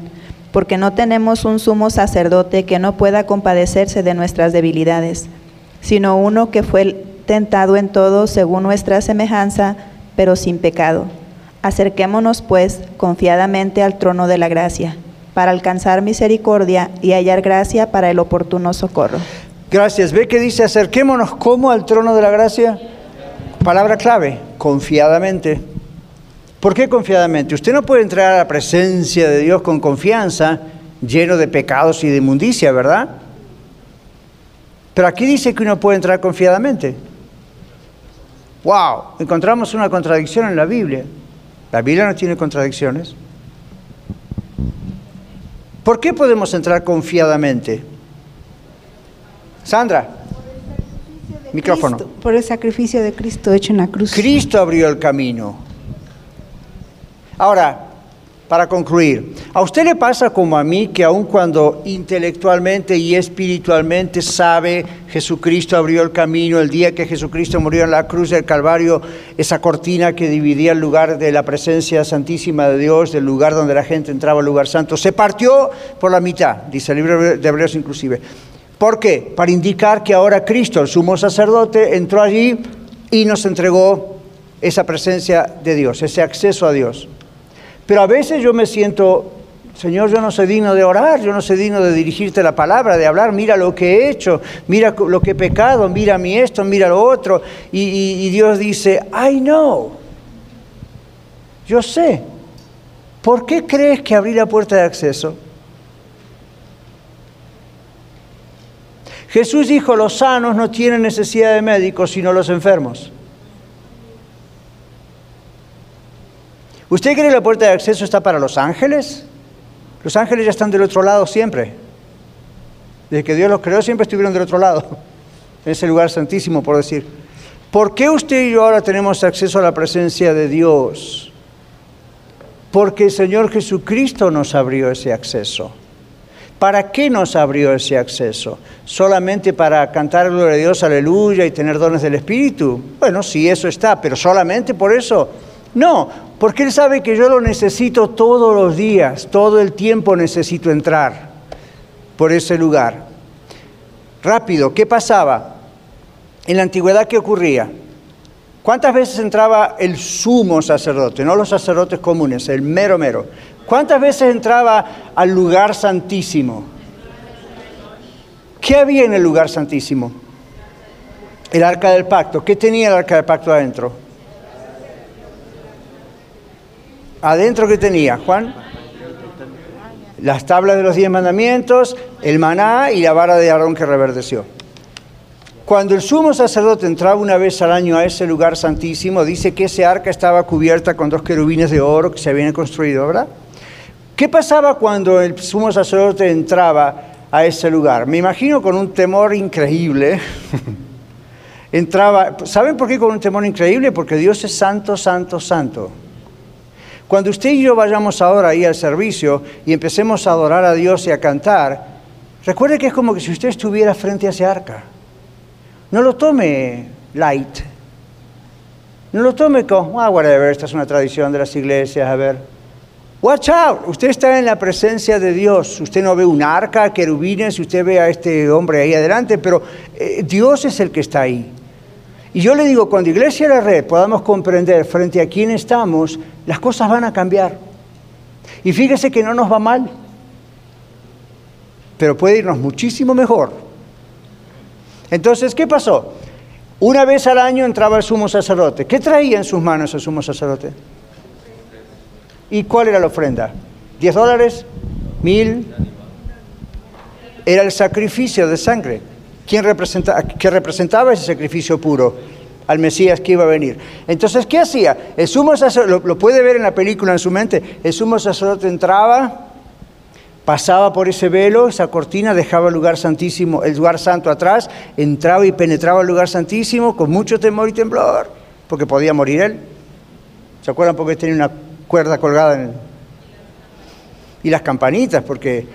Speaker 12: porque no tenemos un sumo sacerdote que no pueda compadecerse de nuestras debilidades, sino uno que fue tentado en todo según nuestra semejanza, pero sin pecado. Acerquémonos, pues, confiadamente al trono de la gracia, para alcanzar misericordia y hallar gracia para el oportuno socorro.
Speaker 1: Gracias. ¿Ve que dice acerquémonos como al trono de la gracia? Palabra clave, confiadamente. ¿Por qué confiadamente? Usted no puede entrar a la presencia de Dios con confianza, lleno de pecados y de inmundicia, ¿verdad? Pero aquí dice que uno puede entrar confiadamente. ¡Wow! Encontramos una contradicción en la Biblia. La Biblia no tiene contradicciones. ¿Por qué podemos entrar confiadamente? Sandra, micrófono.
Speaker 13: por el sacrificio de Cristo hecho en la cruz.
Speaker 1: Cristo abrió el camino. Ahora, para concluir, ¿a usted le pasa como a mí que aun cuando intelectualmente y espiritualmente sabe Jesucristo abrió el camino, el día que Jesucristo murió en la cruz del Calvario, esa cortina que dividía el lugar de la presencia santísima de Dios, del lugar donde la gente entraba al lugar santo, se partió por la mitad, dice el libro de Hebreos inclusive. ¿Por qué? Para indicar que ahora Cristo, el sumo sacerdote, entró allí y nos entregó esa presencia de Dios, ese acceso a Dios. Pero a veces yo me siento, Señor, yo no soy digno de orar, yo no soy digno de dirigirte la palabra, de hablar, mira lo que he hecho, mira lo que he pecado, mira mi esto, mira lo otro. Y, Dios dice, I know, yo sé. ¿Por qué crees que abrí la puerta de acceso? Jesús dijo, los sanos no tienen necesidad de médicos, sino los enfermos. ¿Usted cree que la puerta de acceso está para los ángeles? Los ángeles ya están del otro lado siempre. Desde que Dios los creó siempre estuvieron del otro lado, (laughs) en ese lugar santísimo, por decir. ¿Por qué usted y yo ahora tenemos acceso a la presencia de Dios? Porque el Señor Jesucristo nos abrió ese acceso. ¿Para qué nos abrió ese acceso? ¿Solamente para cantar gloria a Dios, aleluya, y tener dones del Espíritu? Bueno, sí, eso está, pero solamente por eso. No, porque Él sabe que yo lo necesito todos los días, todo el tiempo necesito entrar por ese lugar. Rápido, ¿qué pasaba? En la antigüedad, ¿qué ocurría? ¿Cuántas veces entraba el sumo sacerdote, no los sacerdotes comunes, el mero mero? ¿Cuántas veces entraba al lugar santísimo? ¿Qué había en el lugar santísimo? El arca del pacto. ¿Qué tenía el arca del pacto adentro? Adentro que tenía, Juan? Las tablas de los diez mandamientos, el maná y la vara de Aarón que reverdeció. Cuando el sumo sacerdote entraba una vez al año a ese lugar santísimo, dice que ese arca estaba cubierta con dos querubines de oro que se habían construido, ¿verdad? ¿Qué pasaba cuando el sumo sacerdote entraba a ese lugar? Me imagino con un temor increíble. (laughs) entraba, ¿saben por qué con un temor increíble? Porque Dios es santo, santo, santo. Cuando usted y yo vayamos ahora ahí al servicio y empecemos a adorar a Dios y a cantar, recuerde que es como que si usted estuviera frente a ese arca. No lo tome light. No lo tome como, ah, whatever, esta es una tradición de las iglesias, a ver. Watch out, usted está en la presencia de Dios. Usted no ve un arca, querubines, usted ve a este hombre ahí adelante, pero eh, Dios es el que está ahí. Y yo le digo, cuando Iglesia de la Red podamos comprender frente a quién estamos, las cosas van a cambiar. Y fíjese que no nos va mal, pero puede irnos muchísimo mejor. Entonces, ¿qué pasó? Una vez al año entraba el sumo sacerdote. ¿Qué traía en sus manos el sumo sacerdote? ¿Y cuál era la ofrenda? ¿Diez dólares? ¿Mil? Era el sacrificio de sangre. ¿Quién representa, que representaba ese sacrificio puro al Mesías que iba a venir. Entonces, ¿qué hacía? El sumo sacerdote, lo, puede ver en la película en su mente, el sumo sacerdote entraba, pasaba por ese velo, esa cortina, dejaba el lugar santísimo, el lugar santo atrás, entraba y penetraba el lugar santísimo con mucho temor y temblor, porque podía morir él. ¿Se acuerdan? Porque tenía una cuerda colgada en él? Y las campanitas, porque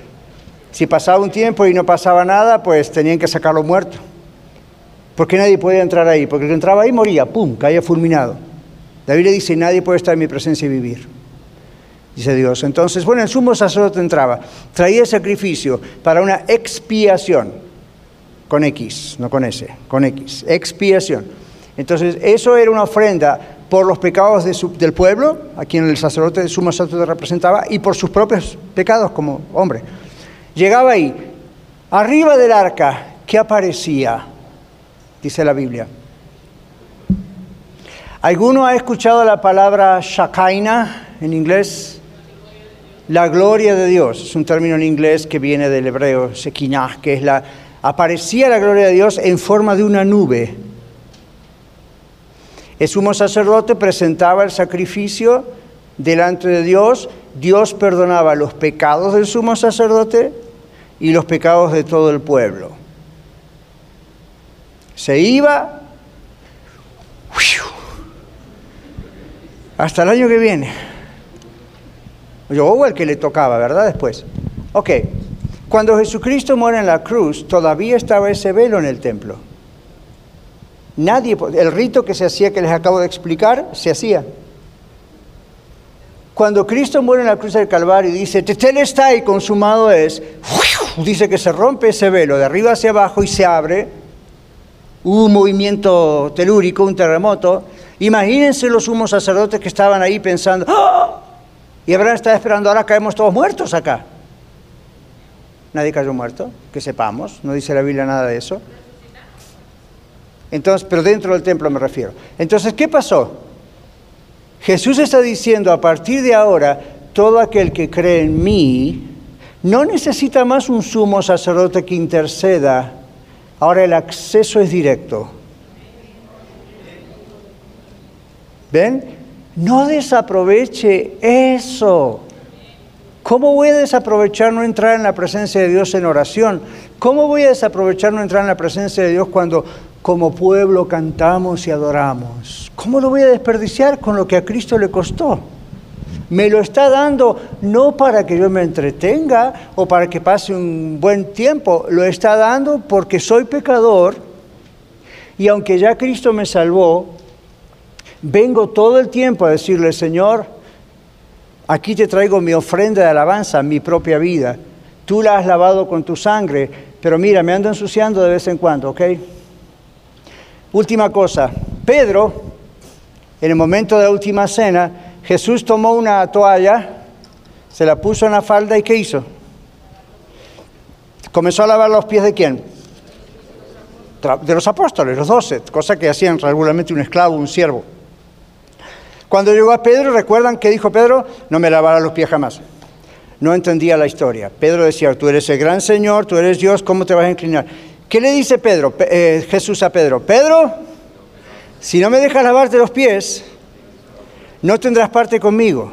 Speaker 1: si pasaba un tiempo y no pasaba nada, pues tenían que sacarlo muerto. Porque nadie podía entrar ahí, porque el que entraba ahí moría, ¡pum!, caía fulminado. David le dice, nadie puede estar en mi presencia y vivir. Dice Dios. Entonces, bueno, el sumo sacerdote entraba, traía sacrificio para una expiación, con X, no con S, con X, expiación. Entonces, eso era una ofrenda por los pecados del pueblo, a quien el sacerdote, el sumo sacerdote representaba, y por sus propios pecados como hombre. Llegaba ahí, arriba del arca, ¿qué aparecía? Dice la Biblia. ¿Alguno ha escuchado la palabra Shakaina en inglés? La gloria de Dios. Es un término en inglés que viene del hebreo Shekinah, que es la... Aparecía la gloria de Dios en forma de una nube. El sumo sacerdote presentaba el sacrificio delante de Dios. Dios perdonaba los pecados del sumo sacerdote y los pecados de todo el pueblo. Se iba hasta el año que viene. Yo, o el que le tocaba, ¿verdad? Después. Ok, cuando Jesucristo muere en la cruz, todavía estaba ese velo en el templo. Nadie, el rito que se hacía, que les acabo de explicar, se hacía. Cuando Cristo muere en la cruz del Calvario y dice, Tetel está y consumado es, dice que se rompe ese velo de arriba hacia abajo y se abre, hubo un movimiento telúrico, un terremoto. Imagínense los sumos sacerdotes que estaban ahí pensando, ¡Ah! y Abraham está esperando, ahora caemos todos muertos acá. Nadie cayó muerto, que sepamos, no dice la Biblia nada de eso. Entonces, pero dentro del templo me refiero. Entonces, ¿qué pasó? Jesús está diciendo, a partir de ahora, todo aquel que cree en mí no necesita más un sumo sacerdote que interceda. Ahora el acceso es directo. ¿Ven? No desaproveche eso. ¿Cómo voy a desaprovechar no entrar en la presencia de Dios en oración? ¿Cómo voy a desaprovechar no entrar en la presencia de Dios cuando como pueblo cantamos y adoramos? ¿Cómo lo voy a desperdiciar con lo que a Cristo le costó? Me lo está dando no para que yo me entretenga o para que pase un buen tiempo, lo está dando porque soy pecador y aunque ya Cristo me salvó, vengo todo el tiempo a decirle, Señor, aquí te traigo mi ofrenda de alabanza, mi propia vida. Tú la has lavado con tu sangre, pero mira, me ando ensuciando de vez en cuando, ¿ok? Última cosa, Pedro, en el momento de la última cena, Jesús tomó una toalla, se la puso en la falda y ¿qué hizo? Comenzó a lavar los pies de quién? De los apóstoles, los doce, cosa que hacían regularmente un esclavo, un siervo. Cuando llegó a Pedro, ¿recuerdan qué dijo Pedro? No me lavará los pies jamás. No entendía la historia. Pedro decía, tú eres el gran Señor, tú eres Dios, ¿cómo te vas a inclinar? ¿Qué le dice Pedro, eh, Jesús a Pedro? Pedro, si no me dejas lavarte los pies, no tendrás parte conmigo.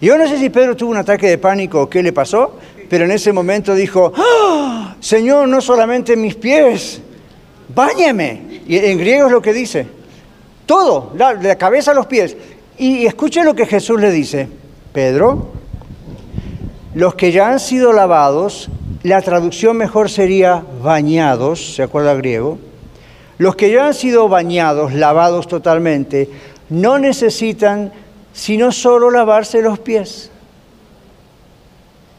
Speaker 1: Yo no sé si Pedro tuvo un ataque de pánico o qué le pasó, pero en ese momento dijo, ¡Ah! Señor, no solamente mis pies, báñame. Y en griego es lo que dice. Todo, de la cabeza a los pies. Y escuche lo que Jesús le dice. Pedro, los que ya han sido lavados, la traducción mejor sería bañados, ¿se acuerda griego? Los que ya han sido bañados, lavados totalmente, no necesitan sino solo lavarse los pies.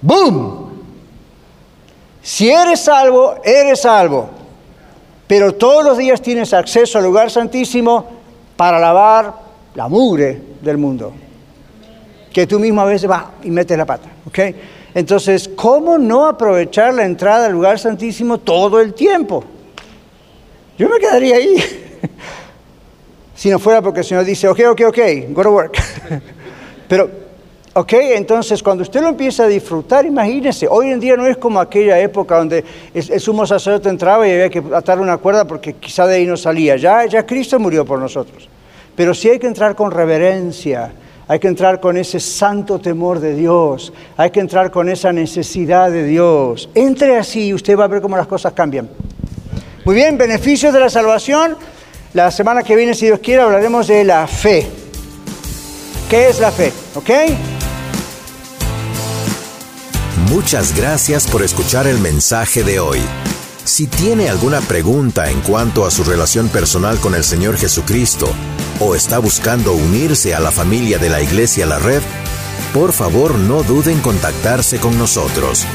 Speaker 1: ¡Boom! Si eres salvo, eres salvo. Pero todos los días tienes acceso al lugar santísimo para lavar la mugre del mundo. Que tú mismo a veces vas y metes la pata. Entonces, ¿cómo no aprovechar la entrada al lugar santísimo todo el tiempo? Yo me quedaría ahí. (laughs) si no fuera porque el Señor dice, ok, ok, ok, go to work. (laughs) Pero, ok, entonces cuando usted lo empieza a disfrutar, imagínese, hoy en día no es como aquella época donde el, sumo sacerdote entraba y había que atar una cuerda porque quizá de ahí no salía. Ya, ya Cristo murió por nosotros. Pero sí hay que entrar con reverencia, hay que entrar con ese santo temor de Dios, hay que entrar con esa necesidad de Dios. Entre así y usted va a ver cómo las cosas cambian. Muy bien, beneficios de la salvación. La semana que viene, si Dios quiere, hablaremos de la fe. ¿Qué es la fe? ¿Ok?
Speaker 14: Muchas gracias por escuchar el mensaje de hoy. Si tiene alguna pregunta en cuanto a su relación personal con el Señor Jesucristo o está buscando unirse a la familia de la Iglesia La Red, por favor no duden en contactarse con nosotros.